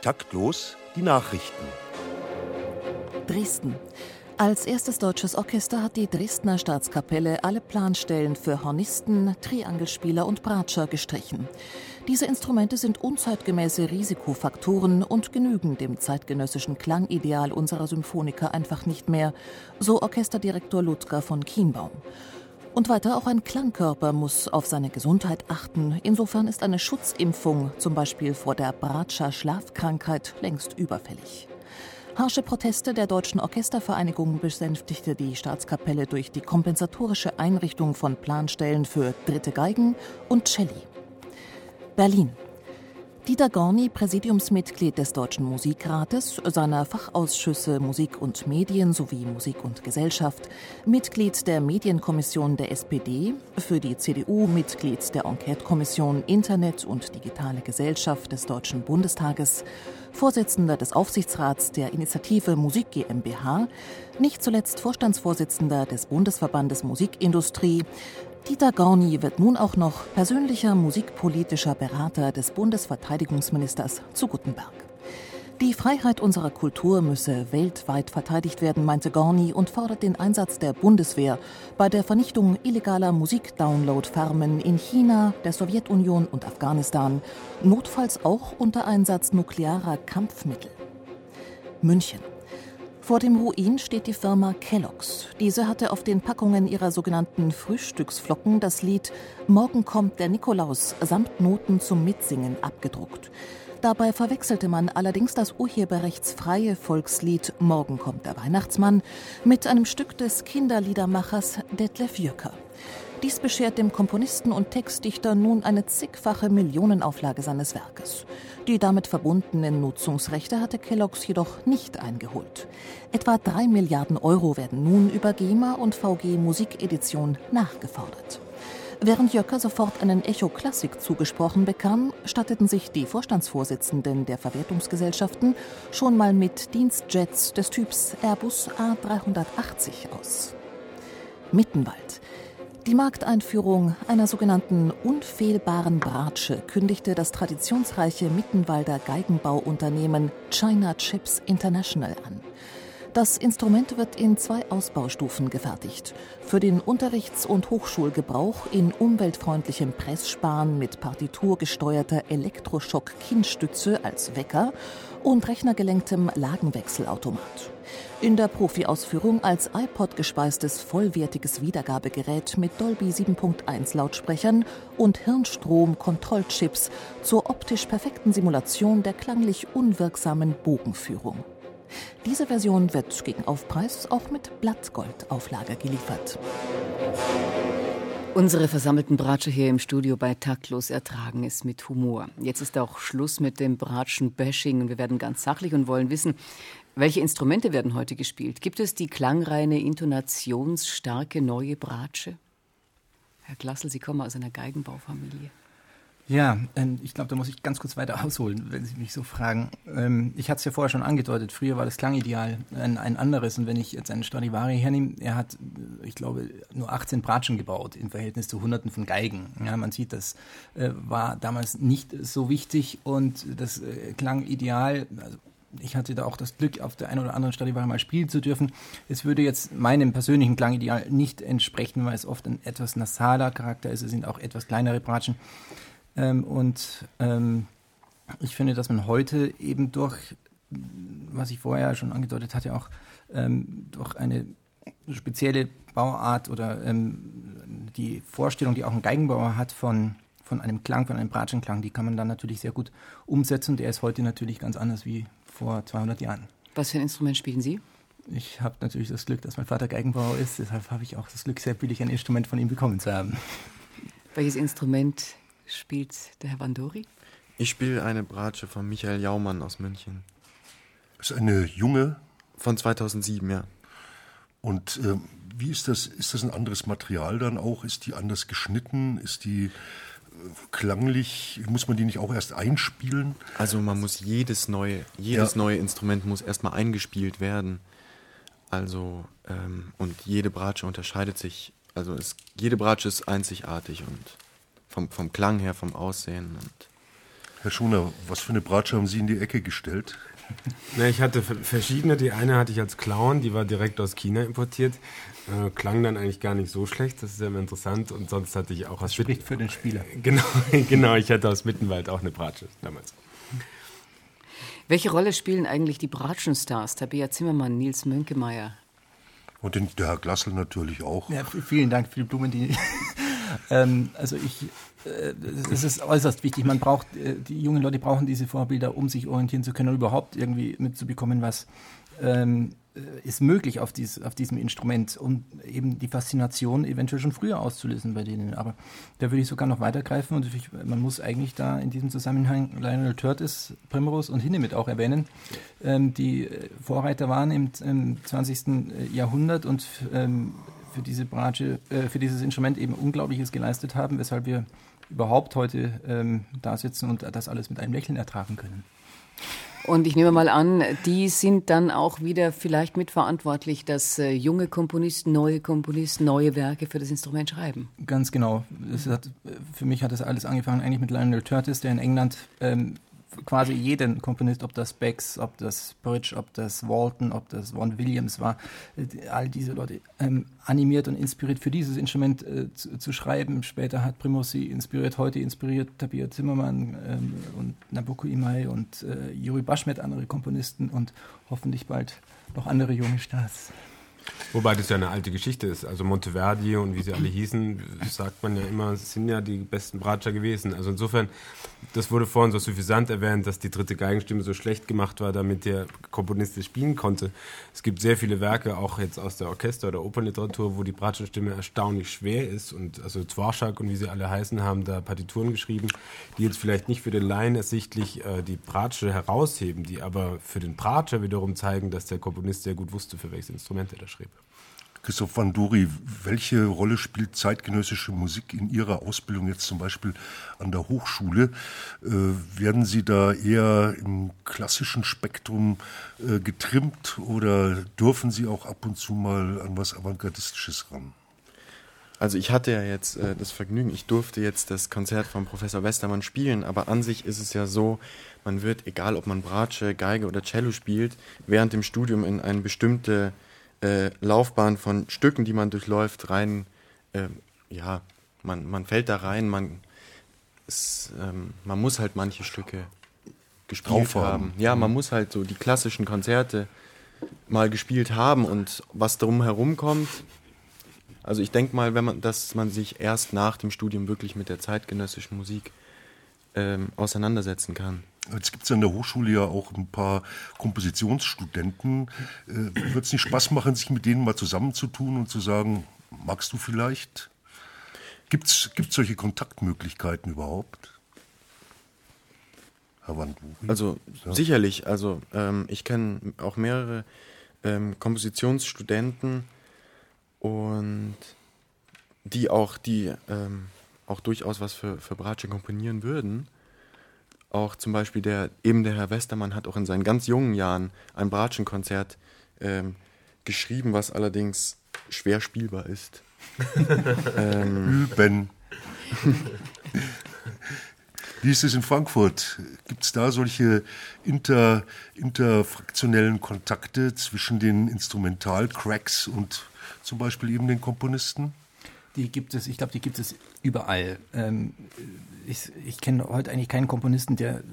Speaker 8: Taktlos die Nachrichten.
Speaker 9: Dresden. Als erstes deutsches Orchester hat die Dresdner Staatskapelle alle Planstellen für Hornisten, Triangelspieler und Bratscher gestrichen. Diese Instrumente sind unzeitgemäße Risikofaktoren und genügen dem zeitgenössischen Klangideal unserer Symphoniker einfach nicht mehr, so Orchesterdirektor Ludger von Kienbaum. Und weiter auch ein Klangkörper muss auf seine Gesundheit achten. Insofern ist eine Schutzimpfung, zum Beispiel vor der Bratscher Schlafkrankheit, längst überfällig. Harsche Proteste der Deutschen Orchestervereinigung besänftigte die Staatskapelle durch die kompensatorische Einrichtung von Planstellen für dritte Geigen und Celli. Berlin. Dieter Gorni, Präsidiumsmitglied des Deutschen Musikrates, seiner Fachausschüsse Musik und Medien sowie Musik und Gesellschaft, Mitglied der Medienkommission der SPD, für die CDU Mitglied der Enquete-Kommission Internet und digitale Gesellschaft des Deutschen Bundestages, Vorsitzender des Aufsichtsrats der Initiative Musik GmbH, nicht zuletzt Vorstandsvorsitzender des Bundesverbandes Musikindustrie, Dieter Gorni wird nun auch noch persönlicher musikpolitischer Berater des Bundesverteidigungsministers zu Guttenberg. Die Freiheit unserer Kultur müsse weltweit verteidigt werden, meinte Gorni und fordert den Einsatz der Bundeswehr bei der Vernichtung illegaler Musikdownload-Farmen in China, der Sowjetunion und Afghanistan, notfalls auch unter Einsatz nuklearer Kampfmittel. München. Vor dem Ruin steht die Firma Kellogg's. Diese hatte auf den Packungen ihrer sogenannten Frühstücksflocken das Lied Morgen kommt der Nikolaus samt Noten zum Mitsingen abgedruckt. Dabei verwechselte man allerdings das urheberrechtsfreie Volkslied Morgen kommt der Weihnachtsmann mit einem Stück des Kinderliedermachers Detlef Jücker. Dies beschert dem Komponisten und Textdichter nun eine zigfache Millionenauflage seines Werkes. Die damit verbundenen Nutzungsrechte hatte Kellogg's jedoch nicht eingeholt. Etwa drei Milliarden Euro werden nun über GEMA und VG Musikedition nachgefordert. Während Jöcker sofort einen Echo Klassik zugesprochen bekam, statteten sich die Vorstandsvorsitzenden der Verwertungsgesellschaften schon mal mit Dienstjets des Typs Airbus A380 aus. Mittenwald. Die Markteinführung einer sogenannten unfehlbaren Bratsche kündigte das traditionsreiche Mittenwalder Geigenbauunternehmen China Chips International an. Das Instrument wird in zwei Ausbaustufen gefertigt. Für den Unterrichts- und Hochschulgebrauch in umweltfreundlichem Pressspan mit partiturgesteuerter Elektroschock-Kinnstütze als Wecker und rechnergelenktem Lagenwechselautomat. In der Profi-Ausführung als iPod gespeistes vollwertiges Wiedergabegerät mit Dolby 7.1 Lautsprechern und Hirnstrom-Kontrollchips zur optisch perfekten Simulation der klanglich unwirksamen Bogenführung. Diese Version wird gegen Aufpreis auch mit Blattgoldauflage geliefert.
Speaker 2: Unsere versammelten Bratsche hier im Studio bei Taktlos ertragen es mit Humor. Jetzt ist auch Schluss mit dem Bratschen-Bashing und wir werden ganz sachlich und wollen wissen, welche Instrumente werden heute gespielt? Gibt es die klangreine, intonationsstarke neue Bratsche? Herr Glassel, Sie kommen aus einer Geigenbaufamilie.
Speaker 3: Ja, ähm, ich glaube, da muss ich ganz kurz weiter ausholen, wenn Sie mich so fragen. Ähm, ich hatte es ja vorher schon angedeutet, früher war das Klangideal ein, ein anderes. Und wenn ich jetzt einen Stradivari hernehme, er hat, ich glaube, nur 18 Bratschen gebaut im Verhältnis zu Hunderten von Geigen. Ja, man sieht, das äh, war damals nicht so wichtig und das äh, Klangideal, also ich hatte da auch das Glück, auf der einen oder anderen Stradivari mal spielen zu dürfen. Es würde jetzt meinem persönlichen Klangideal nicht entsprechen, weil es oft ein etwas nasaler Charakter ist. Es sind auch etwas kleinere Bratschen. Ähm, und ähm, ich finde, dass man heute eben durch, was ich vorher schon angedeutet hatte, auch ähm, durch eine spezielle Bauart oder ähm, die Vorstellung, die auch ein Geigenbauer hat von, von einem Klang, von einem Bratschenklang, die kann man dann natürlich sehr gut umsetzen. Der ist heute natürlich ganz anders wie vor 200 Jahren.
Speaker 2: Was für ein Instrument spielen Sie?
Speaker 3: Ich habe natürlich das Glück, dass mein Vater Geigenbauer ist, deshalb habe ich auch das Glück, sehr billig ein Instrument von ihm bekommen zu haben.
Speaker 2: Welches Instrument spielt der Herr Vandori?
Speaker 5: Ich spiele eine Bratsche von Michael Jaumann aus München.
Speaker 1: Das ist eine junge?
Speaker 5: Von 2007, ja.
Speaker 1: Und äh, wie ist das? Ist das ein anderes Material dann auch? Ist die anders geschnitten? Ist die äh, klanglich? Muss man die nicht auch erst einspielen?
Speaker 5: Also man muss jedes neue, jedes ja. neue Instrument muss erstmal eingespielt werden. Also ähm, und jede Bratsche unterscheidet sich. Also es, jede Bratsche ist einzigartig und vom, vom Klang her, vom Aussehen. Und
Speaker 1: Herr Schoner, was für eine Bratsche haben Sie in die Ecke gestellt?
Speaker 4: Na, ich hatte verschiedene. Die eine hatte ich als Clown, die war direkt aus China importiert. Äh, klang dann eigentlich gar nicht so schlecht, das ist ja immer interessant. Und sonst hatte ich auch
Speaker 3: das aus spricht für den Spieler.
Speaker 4: Genau, genau, ich hatte aus Mittenwald auch eine Bratsche damals.
Speaker 2: Welche Rolle spielen eigentlich die Bratschenstars, Tabea Zimmermann, Nils Mönkemeyer?
Speaker 1: Und den, der Herr Glassel natürlich auch.
Speaker 3: Ja, vielen Dank für die Blumen, die. ähm, also ich, äh, es ist äußerst wichtig. Man braucht, äh, die jungen Leute brauchen diese Vorbilder, um sich orientieren zu können und überhaupt irgendwie mitzubekommen, was ähm, äh, ist möglich auf, dies, auf diesem Instrument, um eben die Faszination eventuell schon früher auszulösen bei denen. Aber da würde ich sogar noch weitergreifen und ich, man muss eigentlich da in diesem Zusammenhang Lionel Curtis, Primrose und Hinnemit auch erwähnen, ähm, die äh, Vorreiter waren im, im 20. Äh, Jahrhundert und ähm, für diese Branche, äh, für dieses Instrument eben Unglaubliches geleistet haben, weshalb wir überhaupt heute ähm, da sitzen und das alles mit einem Lächeln ertragen können.
Speaker 2: Und ich nehme mal an, die sind dann auch wieder vielleicht mitverantwortlich, dass äh, junge Komponisten, neue Komponisten, neue Werke für das Instrument schreiben.
Speaker 3: Ganz genau. Hat, für mich hat das alles angefangen eigentlich mit Lionel Curtis, der in England ähm, quasi jeden Komponist, ob das Becks, ob das Bridge, ob das Walton, ob das Vaughan Williams war, äh, all diese Leute ähm, animiert und inspiriert für dieses Instrument äh, zu, zu, schreiben. Später hat Primus sie inspiriert, heute inspiriert Tabia Zimmermann ähm, und Nabucco Imai und äh, Yuri Bashmet, andere Komponisten und hoffentlich bald noch andere junge Stars.
Speaker 4: Wobei das ja eine alte Geschichte ist. Also Monteverdi und wie sie alle hießen, sagt man ja immer, sind ja die besten Bratscher gewesen. Also insofern, das wurde vorhin so suffisant erwähnt, dass die dritte Geigenstimme so schlecht gemacht war, damit der Komponist es spielen konnte. Es gibt sehr viele Werke, auch jetzt aus der Orchester- oder Opernliteratur, wo die Bratschenstimme erstaunlich schwer ist. Und also Zwarschak und wie sie alle heißen, haben da Partituren geschrieben, die jetzt vielleicht nicht für den Laien ersichtlich äh, die Bratsche herausheben, die aber für den Bratscher wiederum zeigen, dass der Komponist sehr gut wusste, für welches Instrument er da schrieb.
Speaker 1: Christoph van Dori, welche Rolle spielt zeitgenössische Musik in Ihrer Ausbildung jetzt zum Beispiel an der Hochschule? Äh, werden Sie da eher im klassischen Spektrum äh, getrimmt oder dürfen Sie auch ab und zu mal an was Avantgardistisches ran?
Speaker 5: Also ich hatte ja jetzt äh, das Vergnügen, ich durfte jetzt das Konzert von Professor Westermann spielen, aber an sich ist es ja so, man wird, egal ob man Bratsche, Geige oder Cello spielt, während dem Studium in eine bestimmte äh, Laufbahn von Stücken, die man durchläuft, rein, äh, ja, man, man fällt da rein, man, es, ähm, man muss halt manche Stücke gespielt haben. haben. Ja, man muss halt so die klassischen Konzerte mal gespielt haben und was drum herum kommt. Also ich denke mal, wenn man, dass man sich erst nach dem Studium wirklich mit der zeitgenössischen Musik ähm, auseinandersetzen kann.
Speaker 1: Jetzt gibt es an der Hochschule ja auch ein paar Kompositionsstudenten. Äh, Wird es nicht Spaß machen, sich mit denen mal zusammenzutun und zu sagen, magst du vielleicht? Gibt es solche Kontaktmöglichkeiten überhaupt?
Speaker 5: Herr Wanduri? Also ja. sicherlich. Also ähm, ich kenne auch mehrere ähm, Kompositionsstudenten und die auch, die ähm, auch durchaus was für, für Bratsche komponieren würden. Auch zum Beispiel der, eben der Herr Westermann hat auch in seinen ganz jungen Jahren ein Bratschenkonzert ähm, geschrieben, was allerdings schwer spielbar ist.
Speaker 1: ähm, Üben. Wie ist es in Frankfurt? Gibt es da solche inter, interfraktionellen Kontakte zwischen den Instrumentalcracks und zum Beispiel eben den Komponisten?
Speaker 3: Die gibt es, ich glaube, die gibt es überall. Ähm, ich, ich kenne heute eigentlich keinen Komponisten, der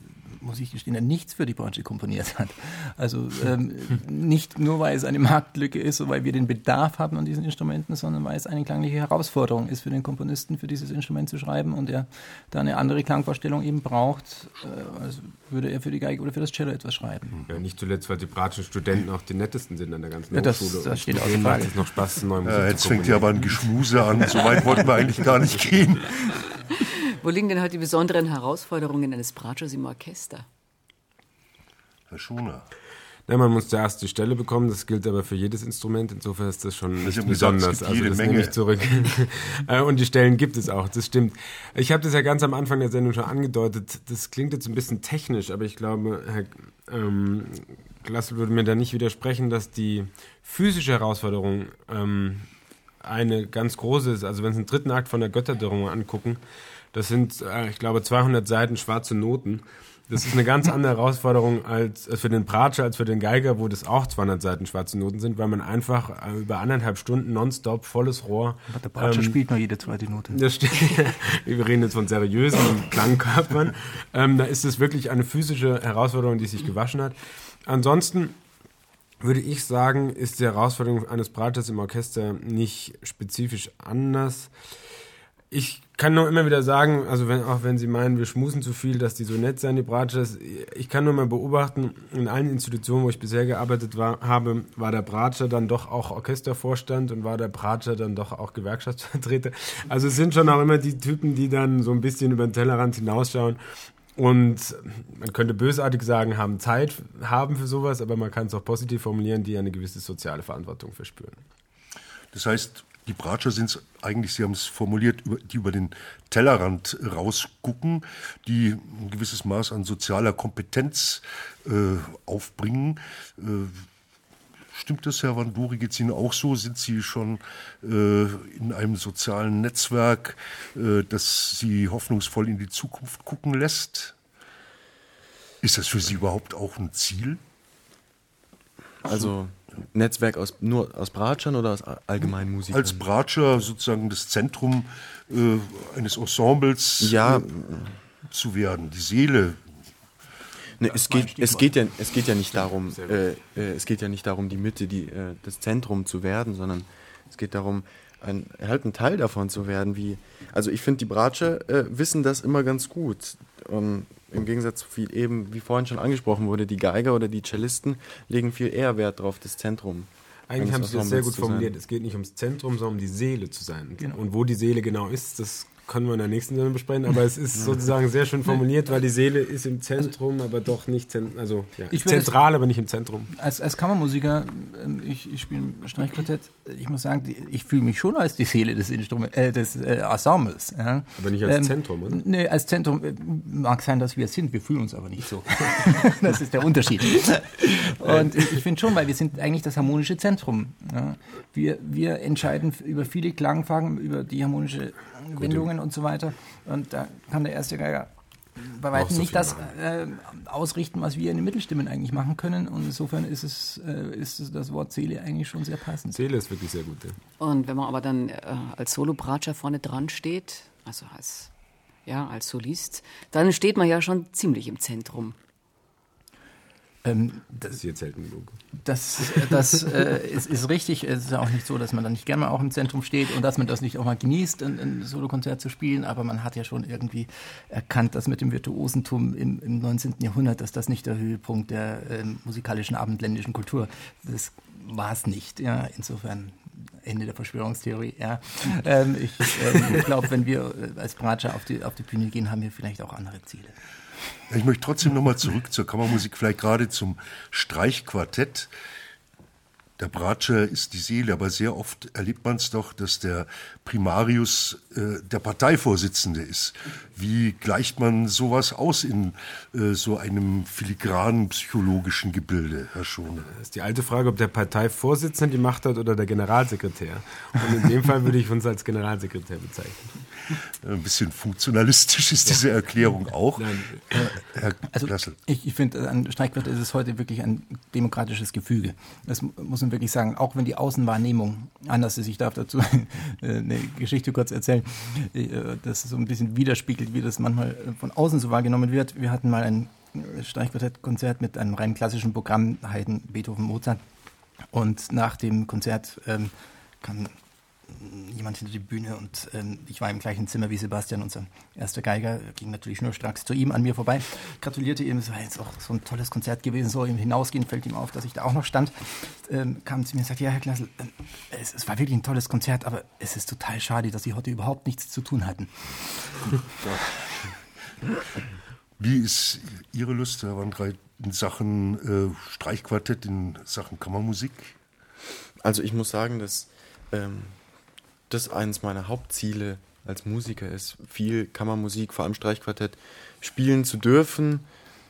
Speaker 3: muss ich gestehen, der nichts für die Branche komponiert hat. Also ähm, nicht nur, weil es eine Marktlücke ist, so weil wir den Bedarf haben an diesen Instrumenten, sondern weil es eine klangliche Herausforderung ist für den Komponisten, für dieses Instrument zu schreiben und er da eine andere Klangvorstellung eben braucht, äh, als würde er für die Geige oder für das Cello etwas schreiben.
Speaker 4: Ja, nicht zuletzt, weil die Bratschen Studenten auch die nettesten sind an der ganzen
Speaker 3: ja, das, Hochschule. Das steht
Speaker 4: außer Frage. Es noch Spaß, neue
Speaker 1: Musik ja, Jetzt fängt ja aber ein Geschmuse an, so weit wollten wir eigentlich gar nicht gehen.
Speaker 2: Wo liegen denn heute die besonderen Herausforderungen eines Bratschers im Orchester?
Speaker 1: Herr Schuner.
Speaker 4: Ja, man muss zuerst die Stelle bekommen, das gilt aber für jedes Instrument, insofern ist das schon nicht besonders.
Speaker 1: Gesagt, also das Menge.
Speaker 4: nehme ich zurück. Äh, und die Stellen gibt es auch, das stimmt. Ich habe das ja ganz am Anfang der Sendung schon angedeutet, das klingt jetzt ein bisschen technisch, aber ich glaube, Herr ähm, Glassel würde mir da nicht widersprechen, dass die physische Herausforderung ähm, eine ganz große ist. Also wenn Sie den dritten Akt von der Götterdürrung angucken, Das sind, äh, ich glaube, 200 Seiten schwarze Noten. Das ist eine ganz andere Herausforderung als, als für den Bratscher, als für den Geiger, wo das auch 200 Seiten schwarze Noten sind, weil man einfach äh, über anderthalb Stunden nonstop volles Rohr.
Speaker 3: Aber der Bratscher ähm, spielt nur jede zweite Note.
Speaker 4: Das steht, wir reden jetzt von seriösen Klangkörpern. Ähm, da ist es wirklich eine physische Herausforderung, die sich gewaschen hat. Ansonsten würde ich sagen, ist die Herausforderung eines Bratschers im Orchester nicht spezifisch anders. Ich kann nur immer wieder sagen, also wenn, auch wenn Sie meinen, wir schmusen zu viel, dass die so nett sein, die Bratschers, ich kann nur mal beobachten, in allen Institutionen, wo ich bisher gearbeitet war, habe, war der Bratscher dann doch auch Orchestervorstand und war der Bratscher dann doch auch Gewerkschaftsvertreter. Also es sind schon auch immer die Typen, die dann so ein bisschen über den Tellerrand hinausschauen und man könnte bösartig sagen, haben Zeit, haben für sowas, aber man kann es auch positiv formulieren, die eine gewisse soziale Verantwortung verspüren.
Speaker 1: Das heißt, die Bratscher sind es eigentlich, Sie haben es formuliert, die über den Tellerrand rausgucken, die ein gewisses Maß an sozialer Kompetenz äh, aufbringen. Äh, Stimmt das, Herr Wanduri? Geht es Ihnen auch so? Sind Sie schon äh, in einem sozialen Netzwerk, äh, das Sie hoffnungsvoll in die Zukunft gucken lässt? Ist das für Sie überhaupt auch ein Ziel?
Speaker 5: Also Netzwerk aus, nur aus Bratschern oder aus allgemeinen Musikern?
Speaker 1: Als Bratscher sozusagen das Zentrum äh, eines Ensembles
Speaker 5: ja.
Speaker 1: äh, zu werden, die Seele.
Speaker 5: Ne, es, geht, es, geht ja, es geht ja nicht darum, äh, äh, es geht ja nicht darum, die Mitte, die, äh, das Zentrum zu werden, sondern es geht darum, ein, halt ein Teil davon zu werden. Wie, also ich finde, die Bratscher äh, wissen das immer ganz gut. Und im Gegensatz zu viel eben, wie vorhin schon angesprochen wurde, die Geiger oder die Cellisten legen viel eher Wert drauf, das Zentrum.
Speaker 4: Eigentlich haben Sie das sehr gut formuliert. Es geht nicht ums Zentrum, sondern um die Seele zu sein. Genau. Und wo die Seele genau ist, das können wir in der nächsten Sendung besprechen, aber es ist sozusagen sehr schön formuliert, weil die Seele ist im Zentrum, aber doch nicht also ja, zentral, aber nicht im Zentrum.
Speaker 3: Als, als Kammermusiker, ähm, ich, ich spiele Streichquartett, ich muss sagen, ich fühle mich schon als die Seele des, Instrument, äh, des äh, Ensembles. Ja.
Speaker 4: Aber nicht als ähm, Zentrum, oder?
Speaker 3: Nee, als Zentrum äh, mag sein, dass wir es sind, wir fühlen uns aber nicht so. das ist der Unterschied. Und ich, ich finde schon, weil wir sind eigentlich das harmonische Zentrum. Ja. Wir, wir entscheiden über viele Klangfragen, über die harmonische Windungen und so weiter. Und da kann der erste Geiger bei weitem so nicht das äh, ausrichten, was wir in den Mittelstimmen eigentlich machen können. Und insofern ist es, äh, ist das Wort Seele eigentlich schon sehr passend.
Speaker 4: Seele ist wirklich sehr gut. Ja.
Speaker 2: Und wenn man aber dann äh, als Solo-Bratscher vorne dran steht, also als, ja, als Solist, dann steht man ja schon ziemlich im Zentrum.
Speaker 3: Ähm,
Speaker 4: das, das, ist jetzt selten genug.
Speaker 3: Das, das äh, ist, ist, richtig. Es ist ja auch nicht so, dass man da nicht gerne mal auch im Zentrum steht und dass man das nicht auch mal genießt, ein, ein Solokonzert zu spielen. Aber man hat ja schon irgendwie erkannt, dass mit dem Virtuosentum im, im 19. Jahrhundert, dass das nicht der Höhepunkt der äh, musikalischen abendländischen Kultur. Das war es nicht. Ja, insofern Ende der Verschwörungstheorie. Ja. Ähm, ich äh, glaube, wenn wir als Bratscher auf die, auf die Bühne gehen, haben wir vielleicht auch andere Ziele.
Speaker 1: Ich möchte trotzdem nochmal zurück zur Kammermusik, vielleicht gerade zum Streichquartett. Der Bratscher ist die Seele, aber sehr oft erlebt man es doch, dass der Primarius äh, der Parteivorsitzende ist. Wie gleicht man sowas aus in äh, so einem filigranen psychologischen Gebilde, Herr Schone?
Speaker 4: Das ist die alte Frage, ob der Parteivorsitzende die Macht hat oder der Generalsekretär. Und in dem Fall würde ich uns als Generalsekretär bezeichnen.
Speaker 1: Ein bisschen funktionalistisch ist diese Erklärung auch. Nein.
Speaker 3: Herr also ich, ich finde, an Streichquartett ist es heute wirklich ein demokratisches Gefüge. Das muss man wirklich sagen. Auch wenn die Außenwahrnehmung anders ist. Ich darf dazu eine Geschichte kurz erzählen, äh, das so ein bisschen widerspiegelt, wie das manchmal von außen so wahrgenommen wird. Wir hatten mal ein Streichquartettkonzert mit einem rein klassischen Programm, Haydn, Beethoven, Mozart. Und nach dem Konzert ähm, kam jemand hinter die Bühne und ähm, ich war im gleichen Zimmer wie Sebastian, unser erster Geiger, ging natürlich nur stracks zu ihm, an mir vorbei, gratulierte ihm, es war jetzt auch so ein tolles Konzert gewesen, so im Hinausgehen fällt ihm auf, dass ich da auch noch stand, ähm, kam zu mir und sagte, ja Herr Klassel, äh, es, es, war wirklich ein tolles Konzert, aber es ist total schade, dass Sie heute überhaupt nichts zu tun hatten.
Speaker 1: Wie ist Ihre Lust, Herr Wandreit, in Sachen äh, Streichquartett, in Sachen Kammermusik?
Speaker 5: Also ich muss sagen, dass ähm, das eines meiner Hauptziele als Musiker ist, viel Kammermusik, vor allem Streichquartett, spielen zu dürfen.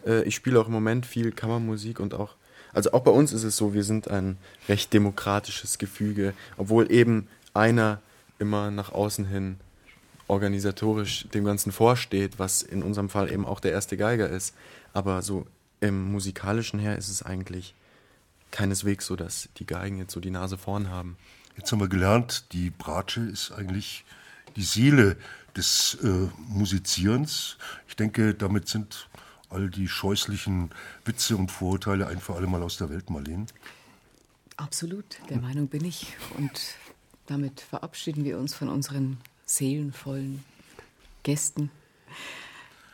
Speaker 5: Äh, ich spiele auch im Moment viel Kammermusik und auch, also auch bei uns ist es so, wir sind ein recht demokratisches Gefüge, obwohl eben einer immer nach außen hin organisatorisch dem Ganzen vorsteht, was in unserem Fall eben auch der erste Geiger ist. Aber so im musikalischen her ist es eigentlich keineswegs so, dass die Geigen jetzt so die Nase vorn haben.
Speaker 1: Jetzt haben wir gelernt, die Bratsche ist eigentlich die Seele des äh, Musizierens. Ich denke, damit sind all die scheußlichen Witze und Vorurteile ein für alle Mal aus der Welt, Marlene.
Speaker 2: Absolut, der Meinung bin ich. Und damit verabschieden wir uns von unseren seelenvollen Gästen.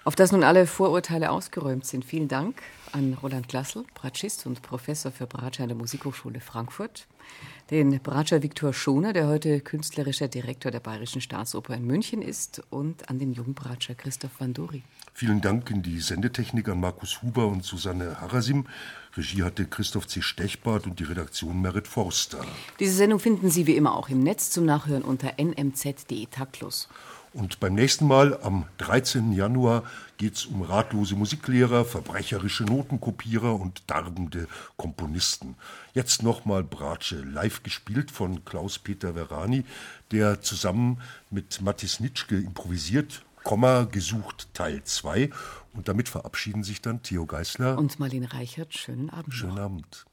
Speaker 2: Auf dass nun alle Vorurteile ausgeräumt sind. Vielen Dank an Roland Glassel, Bratschist und Professor für Bratsche an der Musikhochschule Frankfurt, den Bratscher Viktor Schoner, der heute künstlerischer Direktor der Bayerischen Staatsoper in München ist, und an den Jungbratscher Christoph Vandori.
Speaker 1: Vielen Dank in die Sendetechnik an Markus Huber und Susanne Harasim. Regie hatte Christoph C. Stechbart und die Redaktion Merit Forster.
Speaker 2: Diese Sendung finden Sie wie immer auch im Netz zum Nachhören unter nmz.de taktlos.
Speaker 1: Und beim nächsten Mal, am 13. Januar, geht es um ratlose Musiklehrer, verbrecherische Notenkopierer und darbende Komponisten. Jetzt nochmal Bratsche, live gespielt von Klaus-Peter Verani, der zusammen mit Mathis Nitschke improvisiert. Komma gesucht Teil 2. Und damit verabschieden sich dann Theo Geißler
Speaker 2: und Marlene Reichert. Schönen Abend.
Speaker 1: Schönen Abend.